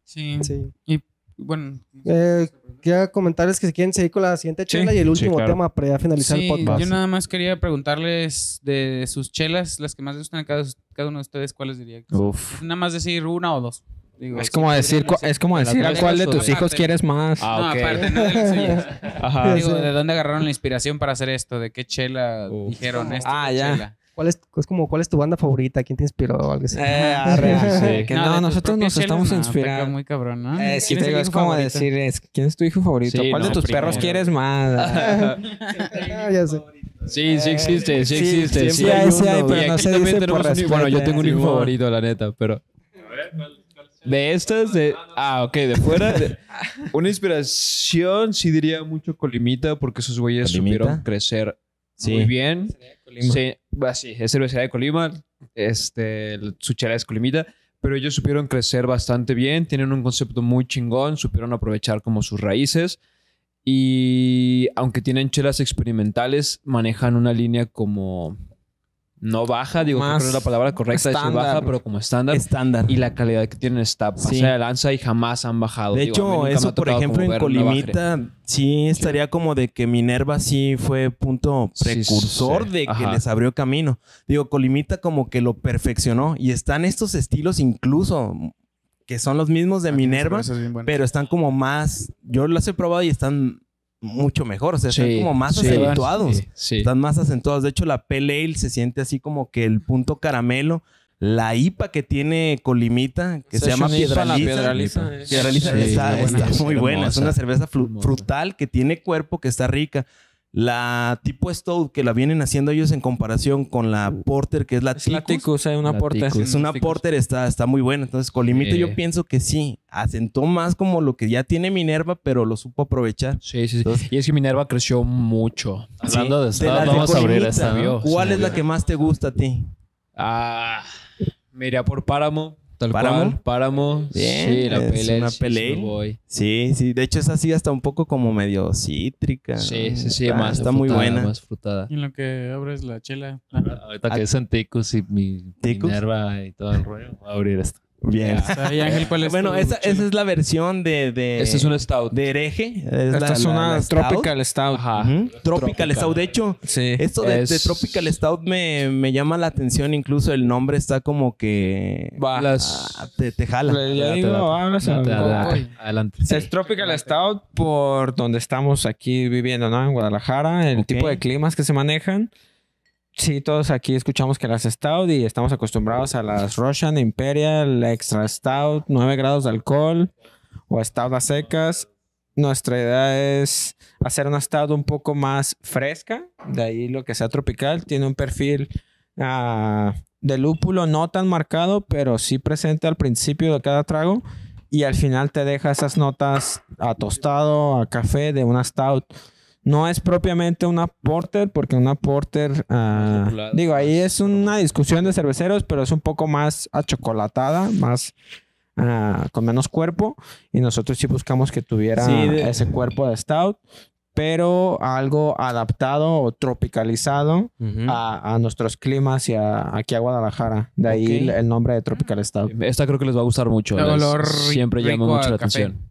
Sí. Sí. Y bueno, Eh, quería comentarles que si quieren seguir con la siguiente chela y el último claro. tema para ya finalizar sí, el podcast. yo nada más quería preguntarles de sus chelas, las que más les gustan a cada, cada uno de ustedes, ¿cuáles diría? Uf. Nada más decir una o dos. Digo, Es como decir, es como decir a cuál de o tus hijos quieres más. Ah, no, aparte, no de. Ajá. Digo. ¿de dónde agarraron la inspiración para hacer esto? ¿De qué chela Uf. dijeron esto? Ah, ya. chela? ¿Cuál es, es como, ¿cuál es tu banda favorita? ¿Quién te inspiró o algo así? Eh, arre, Sí. que no, tus nosotros nos estamos no, inspirando. está muy cabrón, ¿no? Eh, sí, ¿Quién te es digo, como favorito? decir, es, ¿quién es tu hijo favorito? Sí, ¿Cuál de no, tus primero. perros quieres más? Ah, ya sé. Sí, sí existe, sí Sí, existe. siempre Sí, hay sí hay, uno. pero no se dice por un hijo- Bueno, yo respeto, tengo un hijo favorito, la neta, pero... De estas, de... Ah, ok, de fuera. de- Una inspiración, sí diría mucho Colimita, porque esos güeyes ¿Colimita? supieron crecer Sí. muy bien. Sí, va, sí, es cervecería de Colima. Este, su chela es Colimita. Pero ellos supieron crecer bastante bien. Tienen un concepto muy chingón. Supieron aprovechar como sus raíces. Y aunque tienen chelas experimentales, manejan una línea como no baja, digo creo que no es la palabra correcta, decir estándar. baja, pero como estándar. Estándar. Y la calidad que tienen está pasada Sí. de lanza y jamás han bajado. De Digo, hecho, eso, por ejemplo, en. Colimita, sí estaría como de que Minerva sí fue punto precursor sí. de que Ajá. les abrió camino. Digo, Colimita como que lo perfeccionó y están estos estilos incluso que son los mismos de Ah, Minerva, pero están como más. Yo las he probado y están mucho mejor. O sea, están Sí, como más sí, acentuados. Sí, sí. Están más acentuados. De hecho, la Pale Ale se siente así como que el punto caramelo. La IPA que tiene Colimita, que se llama. Piedraliza, Piedraliza Sí, está, está buena. está muy buena. Es una cerveza frutal que tiene cuerpo, que está rica. La tipo Stout que la vienen haciendo ellos en comparación con la Porter, que es la Es la Ticus, Ticus, hay una La porte. Ticus. es una Ticus. Porter, está, está muy buena. Entonces, Colimita yo Eh. pienso que sí, asentó más como lo que ya tiene Minerva, pero lo supo aprovechar. Sí, sí, sí. Entonces- y es que Minerva creció mucho. Hablando de Stout, de vamos a abrir esta. ¿no? ¿Cuál Sí, es la que más te gusta a ti? Ah, me iría por Páramo. Tal ¿Páramo? cual. Páramo. Bien, Sí, la es pelea. una sí, pale sí. Sí. De hecho, es así hasta un poco como medio cítrica. Sí, sí, sí. Está, más está muy frutada, buena. Más frutada. Y en lo que abres la chela. Ah, Ahorita que es en Ticus y mi ¿Ticus? Minerva y todo el rollo, voy a abrir esto. Bien. Ángel, ¿cuál es Bueno, esa, esa es la versión de... de Este es un stout. De hereje. Esta la- es una la. Tropical Stout. Ajá. Tropical, Tropical. Stout. De hecho, Sí. esto de, Es- de Tropical Stout me, me llama la atención. Incluso el nombre está como que... Va. Las- ah, te, te jala. Le- digo. Adelante. Es Tropical Stout por donde estamos aquí viviendo, ¿no? En Guadalajara, el tipo de climas que se manejan. Sí, todos aquí escuchamos que las Stout y estamos acostumbrados a las Russian Imperial, Extra Stout, 9 grados de alcohol o Stout a secas. Nuestra idea es hacer una Stout un poco más fresca, de ahí lo que sea tropical. Tiene un perfil ah, de lúpulo no tan marcado, pero sí presente al principio de cada trago y al final te deja esas notas a tostado, a café de una stout. No es propiamente una porter, porque una porter, Chocolate, digo, ahí es una discusión de cerveceros, pero es un poco más achocolatada, más ah, con menos cuerpo. Y nosotros sí buscamos que tuviera Sí, de- ese cuerpo de stout, pero algo adaptado o tropicalizado a, a nuestros climas y a, aquí a Guadalajara. De ahí el, nombre de Tropical Stout. Esta creo que les va a gustar mucho. El olor siempre llama mucho la café. atención.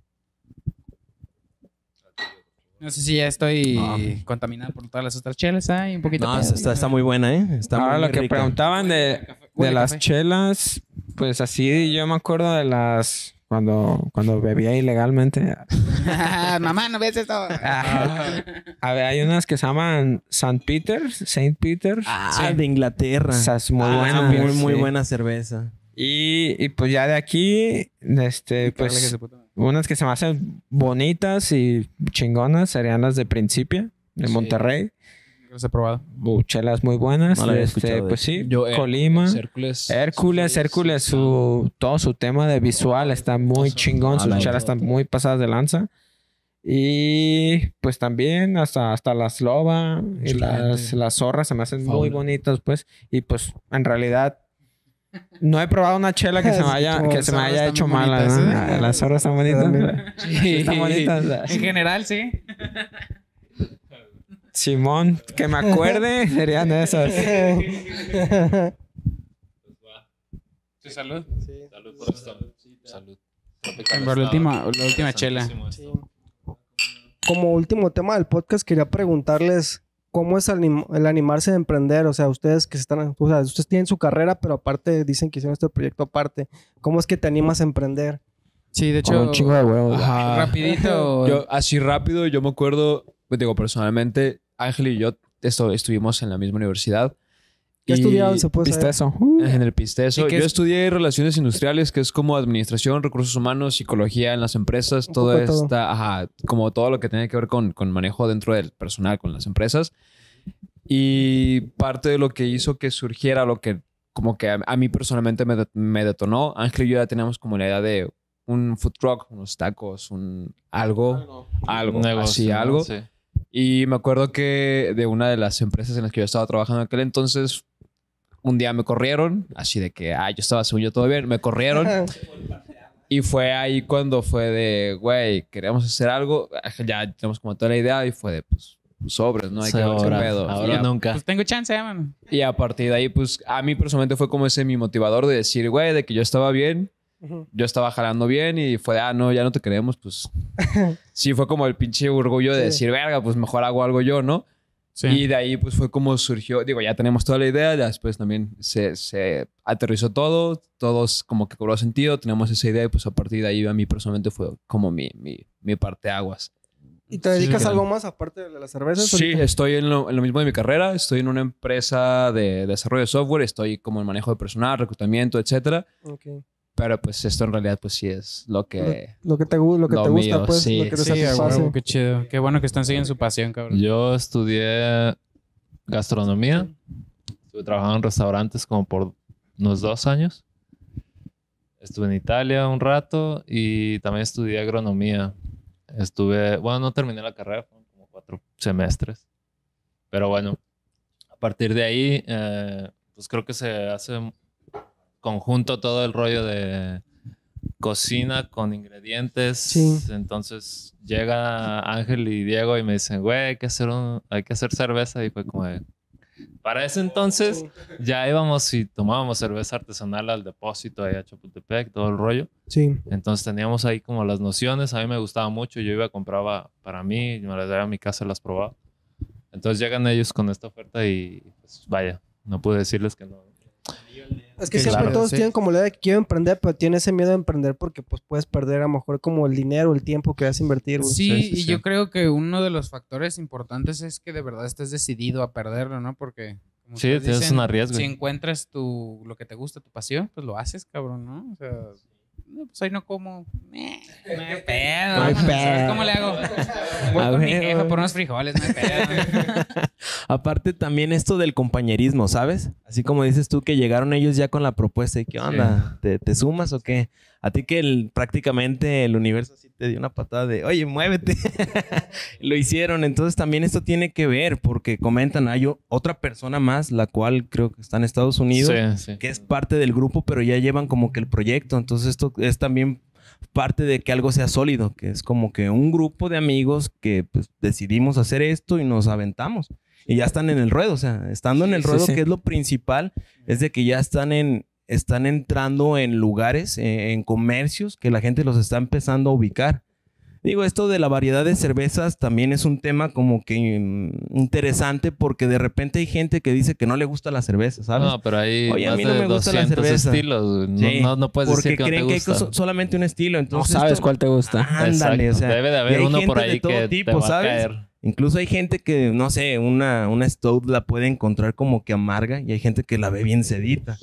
No sé si ya estoy Ah. contaminada por todas las otras chelas. Hay un poquito. No, está, está muy buena, ¿eh? Está Ahora muy lo que preguntaban de, de las café. chelas, pues así yo me acuerdo de las cuando, cuando bebía ilegalmente. Mamá, no ves esto. A ver, hay unas que se llaman St. Peter, Saint Peter. Ah, de Inglaterra. Esa es muy Ah, buena. Muy, muy sí. buena cerveza. Y, y pues ya de aquí, este, pues unas que se me hacen bonitas y chingonas serían las de Principia, de Sí. Monterrey. Los he probado. Uh, chelas muy buenas. No este, pues sí, Yo, eh, Colima. Hércules. Hércules, Hércules, su, todo su tema de visual está muy chingón, Ah, sus la chelas están muy pasadas de lanza. Y pues también hasta, hasta las loba y las, las zorras se me hacen muy bonitas, pues. Y pues en realidad no he probado una chela que se me haya, que se me haya hecho mala. bonitas, ¿no? ¿eh? Ah, Las zorras están bonitas. También. Sí, están bonitas. En general, sí. Simón, que me acuerde, serían esas. Sí, salud. Salud por esto. Salud. Por la última, la última chela. Como último tema del podcast, quería preguntarles cómo es anim- el animarse a emprender. O sea, ustedes que se están, o sea, ustedes tienen su carrera, pero aparte dicen que hicieron este proyecto aparte. ¿Cómo es que te animas a emprender? Sí, de Con hecho, un chingo de huevos. Ajá. rapidito. Yo, así rápido, yo me acuerdo, pues, digo, personalmente, Ángel y yo esto, estuvimos en la misma universidad. ¿Qué Y- estudiaron? ¿Se puede ¿Viste saber? eso? Uh. En el Pisteso. ¿Y qué Yo es? estudié Relaciones Industriales, que es como administración, recursos humanos, psicología en las empresas, todo está, ajá, como todo lo que tiene que ver con, con manejo dentro del personal, con las empresas. Y parte de lo que hizo que surgiera lo que como que a, a mí personalmente me, de- me detonó, Ángel y yo ya teníamos como la idea de un food truck, unos tacos, un algo, algo, Un negocio, así, algo. Sí. Y me acuerdo que de una de las empresas en las que yo estaba trabajando en aquel entonces, un día me corrieron, así de que, ah, yo estaba según yo todo bien, me corrieron. y fue ahí cuando fue de, güey, queremos hacer algo. Ya tenemos como toda la idea y fue de, pues, sobres, ¿no? Hay que ver qué ahora, pedo. ahora Y a- nunca. Pues tengo chance, ¿eh, mano. y a partir de ahí, pues, a mí personalmente fue como ese mi motivador de decir, güey, de que yo estaba bien, yo estaba jalando bien y fue de, ah, no, ya no te queremos, pues. sí, fue como el pinche orgullo de Sí. decir, verga, pues mejor hago algo yo, ¿no? Y de ahí pues fue como surgió, digo, ya tenemos toda la idea, ya después también se, se aterrizó todo, todos como que cobró sentido, tenemos esa idea y pues a partir de ahí a mí personalmente fue como mi, mi, mi parte aguas. ¿Y te dedicas a algo más aparte de las cervezas? Sí, estoy en lo, en lo, mismo de mi carrera. Estoy en una empresa de desarrollo de software. Estoy como en manejo de personal, reclutamiento, etcétera. Okay. Pero pues esto en realidad pues sí es lo que... Lo, que te, lo que te gusta, pues. Sí, lo que te sí, bueno, qué chido. Qué bueno que están siguiendo su pasión, cabrón. Yo estudié gastronomía. Estuve trabajando en restaurantes como por unos dos años. Estuve en Italia un rato y también estudié agronomía. Estuve, bueno, no terminé la carrera, fueron como cuatro semestres. Pero bueno, a partir de ahí, eh, pues creo que se hace conjunto todo el rollo de cocina con ingredientes. Entonces llega Ángel y Diego y me dicen, güey, hay que hacer un, hay que hacer cerveza y fue como de, para ese entonces ya íbamos y tomábamos cerveza artesanal al depósito ahí a Chapultepec, todo el rollo. Sí. Entonces teníamos ahí como las nociones, a mí me gustaba mucho, yo iba a compraba para mí, me las daba a mi casa, las probaba. Entonces llegan ellos con esta oferta y pues vaya, no pude decirles que no. Es que, siempre todos tienen como la idea de que quiero emprender, pero tienen ese miedo de emprender porque pues puedes perder a lo mejor como el dinero, el tiempo que vas a invertir. Sí, y yo creo que uno de los factores importantes es que de verdad estés decidido a perderlo, ¿no? Porque sí, tienes un riesgo. Si encuentras tu, lo que te gusta, tu pasión, pues lo haces, cabrón, ¿no? O sea, no, pues no como. Eh, no hay pedo. ¿Cómo le hago? Voy con mi jefa por unos frijoles, no hay pedo. Aparte también esto del compañerismo, ¿sabes? Así como dices tú que llegaron ellos ya con la propuesta y qué onda, ¿Te, ¿Te, sumas o qué? A ti que el, prácticamente el universo así te dio una patada de, oye, muévete. Lo hicieron. Entonces también esto tiene que ver porque comentan, hay otra persona más, la cual creo que está en Estados Unidos, que es parte del grupo, pero ya llevan como que el proyecto. Entonces esto es también parte de que algo sea sólido, que es como que un grupo de amigos que pues, decidimos hacer esto y nos aventamos. Y ya están en el ruedo, o sea, estando en el ruedo, que es lo principal, es de que ya están en, están entrando en lugares, eh, en comercios, que la gente los está empezando a ubicar. Digo, esto de la variedad de cervezas también es un tema como que mm, interesante porque de repente hay gente que dice que no le gusta la cerveza, ¿sabes? No, pero hay Oye, a mí no me gusta la cerveza. estilos. No, no, puedes decir que creen no te gusta. que hay solamente un estilo. Entonces no sabes cuál te gusta. Ándale, o sea. Debe de haber uno por ahí que tipo, te va ¿sabes? a caer. Incluso hay gente que, no sé, una, una Stout la puede encontrar como que amarga y hay gente que la ve bien sedita.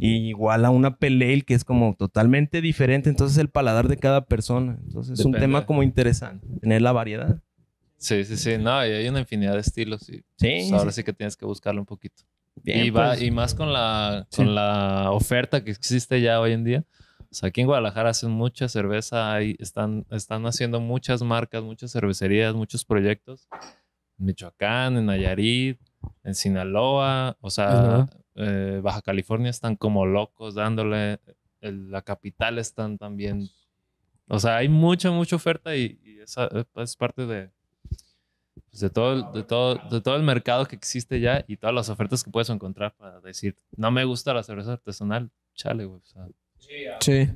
Y igual a una Pale que es como totalmente diferente. Entonces el paladar de cada persona. Entonces es un tema como interesante, tener la variedad. Sí, sí, sí. No, y hay una infinidad de estilos. Y sí. Pues, ahora sí que tienes que buscarlo un poquito. y, va, pues. y más con la, con la oferta que existe ya hoy en día. O sea, aquí en Guadalajara hacen mucha cerveza, ahí están, están haciendo muchas marcas, muchas cervecerías, muchos proyectos. En Michoacán, en Nayarit, en Sinaloa, o sea, eh, Baja California están como locos dándole, la capital están también. O sea, hay mucha, mucha oferta y, esa es parte de, pues, de, todo, de, todo, de todo el mercado que existe ya y todas las ofertas que puedes encontrar para decir, no me gusta la cerveza artesanal, chale, güey. O sea, Sí.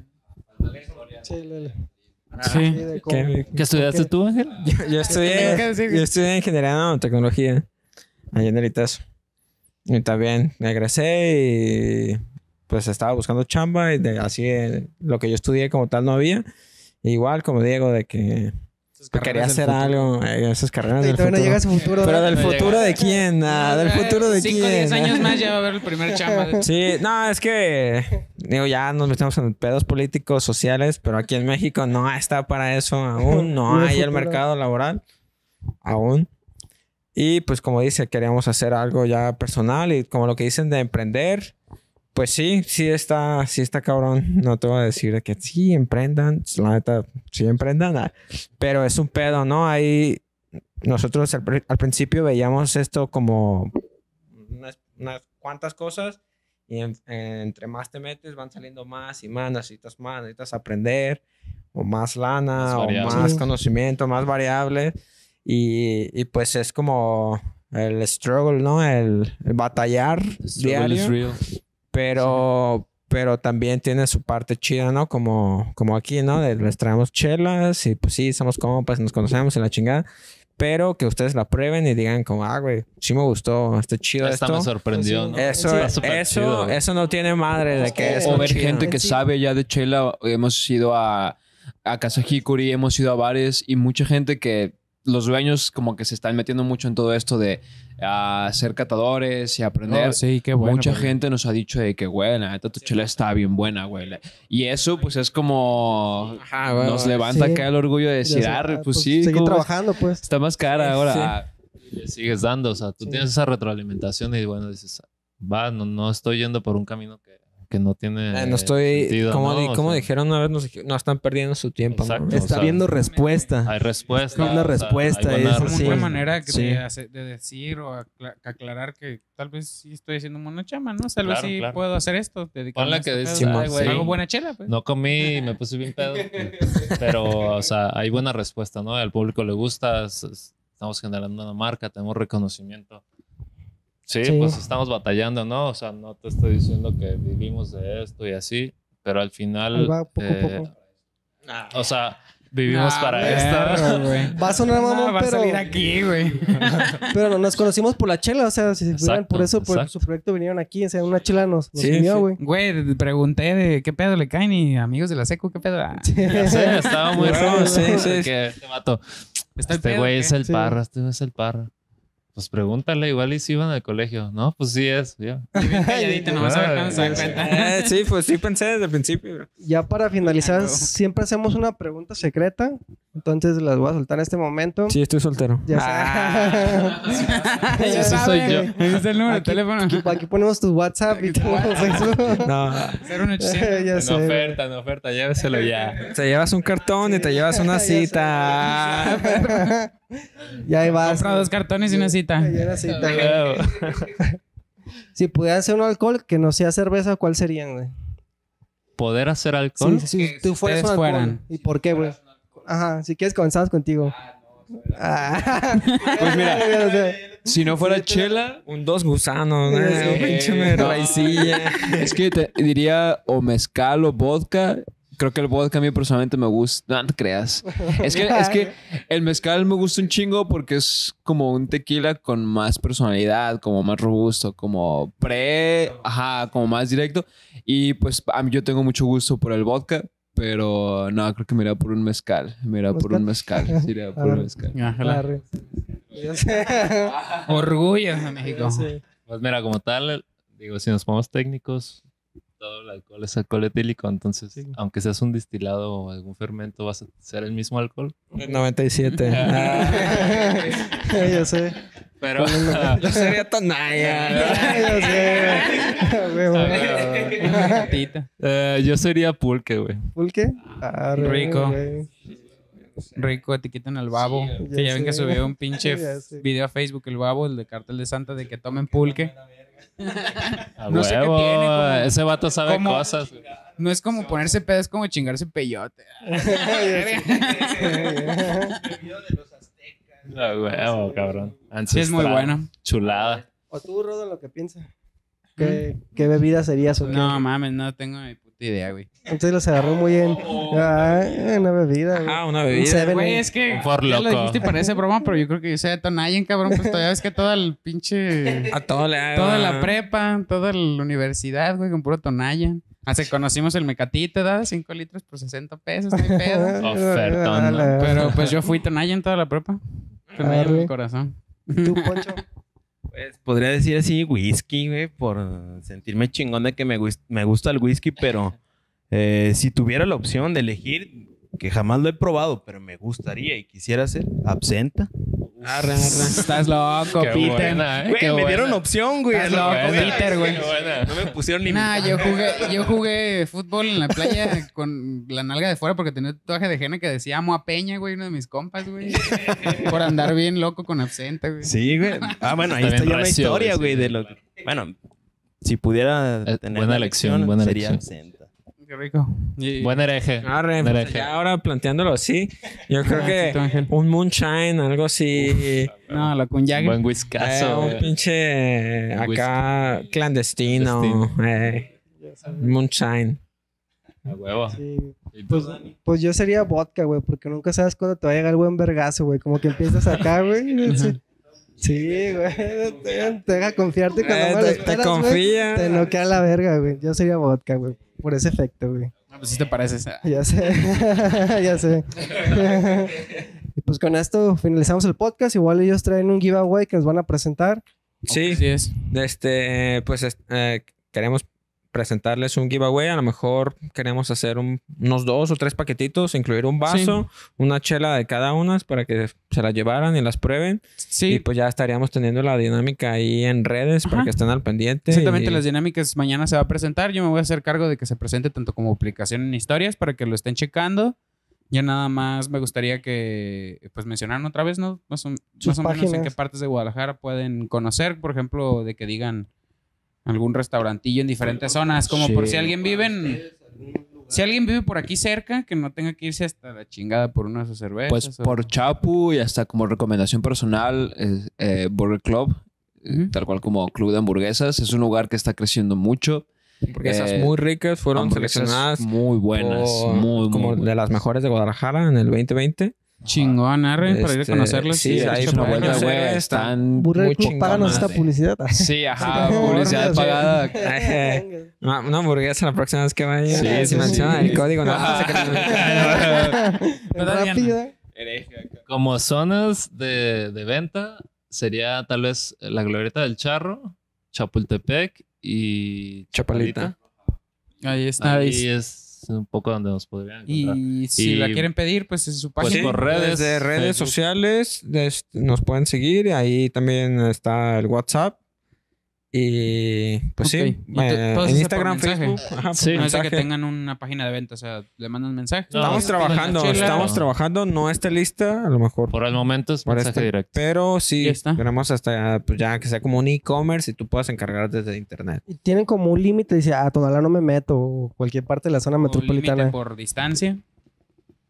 Sí. ¿Qué, estudiaste tú, Ángel? Yo, estudié, yo estudié ingeniería nanotecnología allá en el Y también egresé y pues estaba buscando chamba y de, así lo que yo estudié como tal no había. Igual como Diego de que quería hacer algo, eh, esas carreras del futuro. llega ese futuro. Pero del futuro de quién, ah, del futuro de quién. 5 o 10 años más ya va a haber el primer chamba. Sí, no, es que digo, ya nos metemos en pedos políticos, sociales, pero aquí en México no está para eso aún, no hay el mercado laboral aún. Y pues como dice, queríamos hacer algo ya personal y como lo que dicen de emprender, pues sí, sí está, sí está cabrón. No te voy a decir que sí emprendan, la neta, sí emprendan, ah, pero es un pedo, ¿no? Ahí nosotros al, principio veíamos esto como unas, cuantas cosas y entre más te metes van saliendo más y más, necesitas más, necesitas aprender o más lana o más conocimiento, más variable y, y, pues es como el struggle, ¿no? El, batallar diario. Pero, pero también tiene su parte chida, ¿no? Como, como aquí, ¿no? les traemos chelas y pues sí, somos compas, nos conocemos en la chingada. pero que ustedes la prueben y digan como, ah, güey, sí me gustó, está chido Esta esto. me sorprendió, ¿no? Eso, eso, chido, güey. eso no tiene madre de que es o ver chido. gente que sabe ya de chela. Hemos ido a, a Casa Hikuri, hemos ido a bares y mucha gente que los dueños como que se están metiendo mucho en todo esto de ah, ser catadores y aprender. Oh, sí, qué bueno. Mucha porque- gente nos ha dicho de que, güey, la neta tu chela está bien buena, güey. Y eso, pues, es como... Ajá, güey, nos güey. levanta Sí. acá el orgullo de decir, arre, ah, pues sí. Seguir ¿cómo ves? trabajando, pues. Está más cara ahora. Sí. Ah, le sigues dando. O sea, tú Sí. tienes esa retroalimentación y bueno, dices, va, no, no estoy yendo por un camino que, que no tiene. Eh, no estoy, sentido, como, ¿no? di- como sea, dijeron una vez, nos no están perdiendo su tiempo. ¿no? Exacto. Está o sea, viendo respuesta. Hay respuesta. Una o sea, respuesta, hay buena es como Sí. una manera que Sí. de, hacer- de decir o acla- aclarar que tal vez sí estoy haciendo buena chama, ¿no? Tal vez Claro, sí claro. puedo hacer esto. dedicarme que ay, güey. Hago buena chela, pues. No comí y me puse bien pedo. Pero, o sea, hay buena respuesta, ¿no? Al público le gusta, es- es- estamos generando una marca, tenemos reconocimiento. Sí, Sí. pues estamos batallando, ¿no? O sea, no te estoy diciendo que vivimos de esto y así, pero al final, Ahí va, poco a eh, poco. o sea, vivimos Ah, para esto. güey. Va a sonar mamón, No, va a pero, salir aquí, güey. pero no, nos conocimos por la chela. O sea, si fueran Exacto, por eso, por exacto. su proyecto vinieron aquí. O sea, una chela nos, nos Sí, unió, sí. güey. Güey, te pregunté de qué pedo le caen y amigos de la secu, qué pedo. Ah, Ya sé, estaba muy raro. sí, sí, sí. que este ¿Está el este güey es el Sí. parra, este es el parra. Pues pregúntale, igual y si iban al colegio. No, pues sí es, ya. Y bien calladito, nomás a ver cuándo se Sí. cuenta. Eh, sí, pues sí pensé desde el principio. bro. Ya para finalizar, Ah, siempre hacemos una pregunta secreta. Entonces las voy a soltar en este momento. Sí, estoy soltero. Ya Ah. sé. Ese sí soy yo. Ese es el número de teléfono. Aquí, aquí ponemos tu WhatsApp y tu Facebook. No, 01800. ya En sé. oferta, en oferta, lléveselo ya. te llevas un cartón y te llevas una Ya sé. cita. ya ahí vas. Compra dos cartones y una cita. Ya una cita, güey. Huevo. Si pudieran hacer un alcohol que no sea cerveza, ¿cuál serían, güey? ¿Poder hacer alcohol? Sí, si tú fueras un ustedes alcohol. fueran. ¿Y por qué, güey? Ajá, si quieres comenzamos contigo. Ah. Pues mira, si no fuera chela, Un dos gusanos, ¿no? Sí, sí. Un pinche raicilla. es que te diría o mezcal o vodka. Creo que el vodka a mí personalmente me gusta. No, no te creas. Es que, es que el mezcal me gusta un chingo porque es como un tequila con más personalidad, como más robusto, como pre, ajá, como más directo. Y pues a mí yo tengo mucho gusto por el vodka, pero no, creo que me iría por un mezcal. Me iría por un mezcal. Sí, iría por un Arre. mezcal. Arre. Sé. Orgullo de México. Pues mira, como tal, digo, si nos ponemos técnicos, todo el alcohol es alcohol etílico, entonces, Sí. aunque seas un destilado o algún fermento, vas a ser el mismo alcohol. 97. Ah. ya sé. Pero, Yo sería Tonaya. Ya sé. Eh, yo sería pulque, güey. ¿Pulque? Arre, Rico. güey. Rico, etiqueta en el babo. ya que ya ven que subió un pinche Ya video a Facebook, el babo, el de cartel de Santa, de que tomen pulque. A No sé qué tiene, como- ese vato sabe como- cosas. No es como ponerse pedo, es como chingarse peyote. A huevo, cabrón. Sí, es muy bueno. Chulada. ¿O tú, Rodo, lo que piensas? ¿Qué, ¿Qué bebida serías o qué? No mames, no tengo ni puta idea, güey. Entonces los agarró muy en... Ah, una bebida, güey. Ah, una Un bebida. Güey, eh. es que Un ya lo loco. dijiste y parece broma, pero yo creo que yo soy de Tonayan, cabrón. Pues todavía ves que toda el pinche... A todo le Toda la prepa, toda la universidad, güey, con puro Tonayan. Hace conocimos el mecatito, ¿verdad? 5 litros por 60 pesos, no hay pedo. Ofertón. Pero pues yo fui Tonayan toda la prepa. Tonayan en el corazón. ¿Tú, Poncho? Pues podría decir así whisky, güey, por sentirme chingón de que me, me gusta el whisky, pero eh, si tuviera la opción de elegir, que jamás lo he probado, pero me gustaría y quisiera hacer, absenta. Estás loco, Qué Peter. buena, ¿eh? Güey, Qué me buena. dieron opción, güey. Estás loco, buena. Peter, güey. No me pusieron ni Nah, yo jugué, yo jugué fútbol en la playa con la nalga de fuera porque tenía un tatuaje de gene que decía amo a Peña, güey, uno de mis compas, güey. Por andar bien loco con absenta, güey. Sí, güey. Ah, bueno, ahí Está ya una historia, güey, sí. de lo que... Bueno, si pudiera Eh, tener buena elección, buena sería elección. absenta. Qué rico. Y- Buen hereje. Arre, Buen pues, ya ahora planteándolo así, yo creo Gracias, que un moonshine, algo así, No, la Jagger. Buen eh, whiskazo. un pinche eh, Un acá clandestino, Clandestino. eh, moonshine. A huevo. Sí. Pues, pues yo sería vodka, güey, porque nunca sabes cuándo te va a llegar el buen vergazo, güey. Como que empiezas acá, güey. Sí, sí, güey. Te, te deja confiarte cuando Eh, te- te esperas, güey, confía. Te noquea la verga, güey. Yo sería vodka, güey. Por ese efecto, güey. Ah, pues sí te pareces. Ah, Ya sé, ya sé. y pues con esto finalizamos el podcast. Igual ellos traen un giveaway que nos van a presentar. Sí, Así es. este, pues es- eh, queremos presentarles un giveaway. A lo mejor queremos hacer un- unos dos o tres paquetitos, incluir un vaso, una chela de cada una para que se la llevaran y las prueben. Y Sí, pues ya estaríamos teniendo la dinámica ahí en redes para Ajá. que estén al pendiente. exactamente. y- Las dinámicas mañana se va a presentar. Yo me voy a hacer cargo de que se presente tanto como publicación en historias para que lo estén checando. Ya nada más me gustaría que pues mencionaran otra vez, ¿no? Más o, más o menos en qué partes de Guadalajara pueden conocer, por ejemplo, de que digan algún restaurantillo en diferentes zonas, como por si alguien vive en... Si alguien vive por aquí cerca, que no tenga que irse hasta la chingada por una de sus cervezas. Pues o- por Chapu y hasta como recomendación personal, eh, eh, Burger Club, tal cual como club de hamburguesas, es un lugar que está creciendo mucho. Hamburguesas Eh, muy ricas fueron seleccionadas muy buenas, por- muy, como muy de buenas. las mejores de Guadalajara en el 2020. Chingón, arre, para ir a Este, conocerlos. sí, hecho, es una vuelta, güey. Están Burger muy Club, páganos esta eh. publicidad. Sí, ajá, Sí, publicidad sí. pagada. Una, una hamburguesa la próxima vez que vaya. Sí, si sí, menciona sí. el código, no. Rápida. Como zonas de, de venta, sería tal vez la Glorieta del Charro, Chapultepec y Chapalita. Ahí está. Ahí ahí- es un poco donde nos podrían encontrar. Y si Y- la quieren pedir, pues es su Pues página. por redes, Desde redes Facebook. sociales nos pueden seguir. Ahí también está el WhatsApp. Y pues sí, Y eh, en Instagram. Facebook. Ajá, Sí. no es de que tengan una página de venta, o sea, le mandan mensaje. No, Estamos trabajando, estamos trabajando. No está lista, a lo mejor. Por el momento es mensaje este, directo. Pero sí, queremos hasta pues, ya que sea como un e-commerce y tú puedas encargar desde internet. Y tienen como un límite, dice, a Tonalá no me meto, o cualquier parte de la zona metropolitana. por distancia.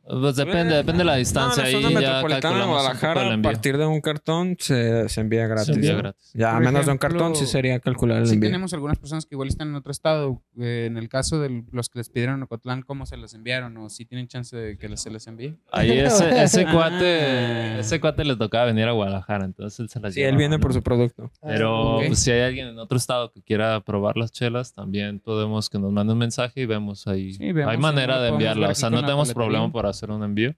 Pues depende, depende de la distancia. No, la Ahí zona ya metropolitana de Guadalajara, a partir de un cartón se, se envía gratis. Se envía ¿no? gratis. Ya a menos de un cartón sí sería calcular el Sí envío. tenemos algunas personas que igual están en otro estado. Eh, en el caso de los que les pidieron en Ocotlán, ¿cómo se los enviaron? ¿O si tienen chance de que les- se les envíe? Ahí ese, ese Ah. cuate, ese cuate le tocaba venir a Guadalajara, entonces él se las Sí, él llevaba, viene ¿no? por su producto. Pero ok. pues, si hay alguien en otro estado que quiera probar las chelas, también podemos que nos mande un mensaje y vemos ahí. Sí, vemos hay manera de podemos enviarla. ver O sea, no tenemos problema por hacer un envío.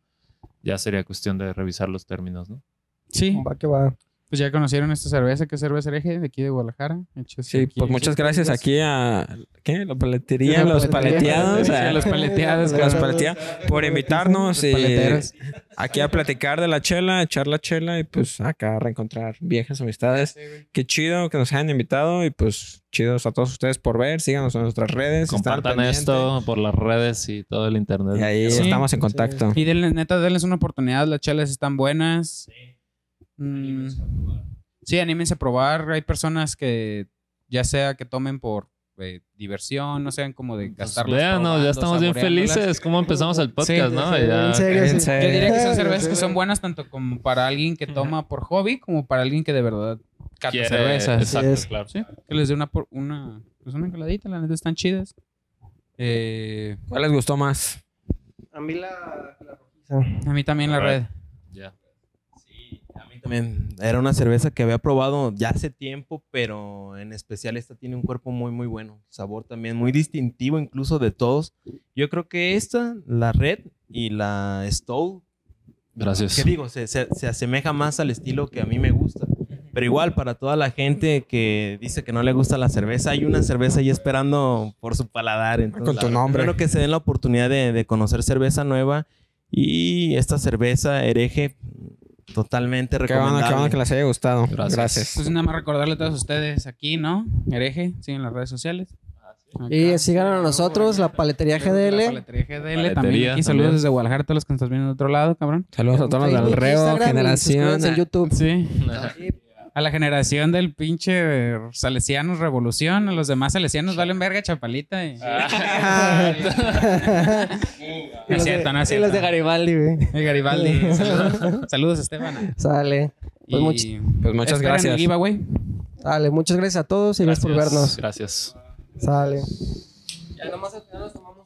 Ya sería cuestión de revisar los términos, ¿no? Sí, Va que va. Pues ya conocieron esta cerveza, que es cerveza hereje de aquí de Guadalajara. Sí, aquí- pues muchas gracias aquí a ¿qué? La paletería, Sí, la los paleteados, Sí, a- los paleteados, los paleteados, por invitarnos y paleteros. aquí a platicar de la chela, echar la chela y pues acá a reencontrar viejas amistades. Qué chido que nos hayan invitado y pues chidos a todos ustedes por ver, síganos en nuestras redes, Compartan esto por las redes y todo el internet. y ahí Sí. estamos en contacto. Y denle, neta, denles una oportunidad. Las chelas están buenas. Mm, sí, anímense a probar. Hay personas que, ya sea que tomen por eh, diversión, no sean como de Pues gastarlos. véanos, ya estamos bien felices. ¿Cómo empezamos el podcast, Sí, no? sí, ya- en serio, sí. Fíjense. Yo diría que son Sí, cervezas que sí. son buenas tanto como para alguien que toma por hobby como para alguien que de verdad cata quiere- cervezas. Exacto, es. claro. Sí, que les dé una, por- una, pues una encaladita, la neta están chidas. Eh, ¿Cuál les gustó más? A mí la, la rojiza. a mí también la red. Ya. A también era una cerveza que había probado ya hace tiempo, pero en especial esta tiene un cuerpo muy, muy bueno. Sabor también muy distintivo incluso de todos. Yo creo que esta, la Red y la Stowe, Gracias. ¿qué digo? Se, se- se asemeja más al estilo que a mí me gusta. Pero igual, para toda la gente que dice que no le gusta la cerveza, hay una cerveza ahí esperando por su paladar. Entonces, Con tu nombre. Espero que se den la oportunidad de, de conocer cerveza nueva. Y esta cerveza hereje, totalmente Qué recomendable. bueno, qué bueno que les haya gustado. Gracias. Gracias. Pues nada más recordarle a todos ustedes aquí, ¿no? Hereje, siguen las redes sociales. Y sigan a nosotros, la paletería La GDL. paletería GDL Paletería también. Aquí saludos también. desde Guadalajara a todos los que nos estás viendo de otro lado, cabrón. Saludos a todos los del Reo, Generación. en YouTube. Sí. A la generación del pinche Salesianos Revolución. A los demás Salesianos valen verga chapalita. Y... y No es los cierto, de- no es y los de cierto. Garibaldi, güey. Garibaldi. Saludos, Saludos, Esteban. Sale. Pues Y much- Pues muchas gracias. el giveaway. Sale, muchas gracias a todos y gracias por vernos. Gracias. Sale. Ya nomás al final nos tomamos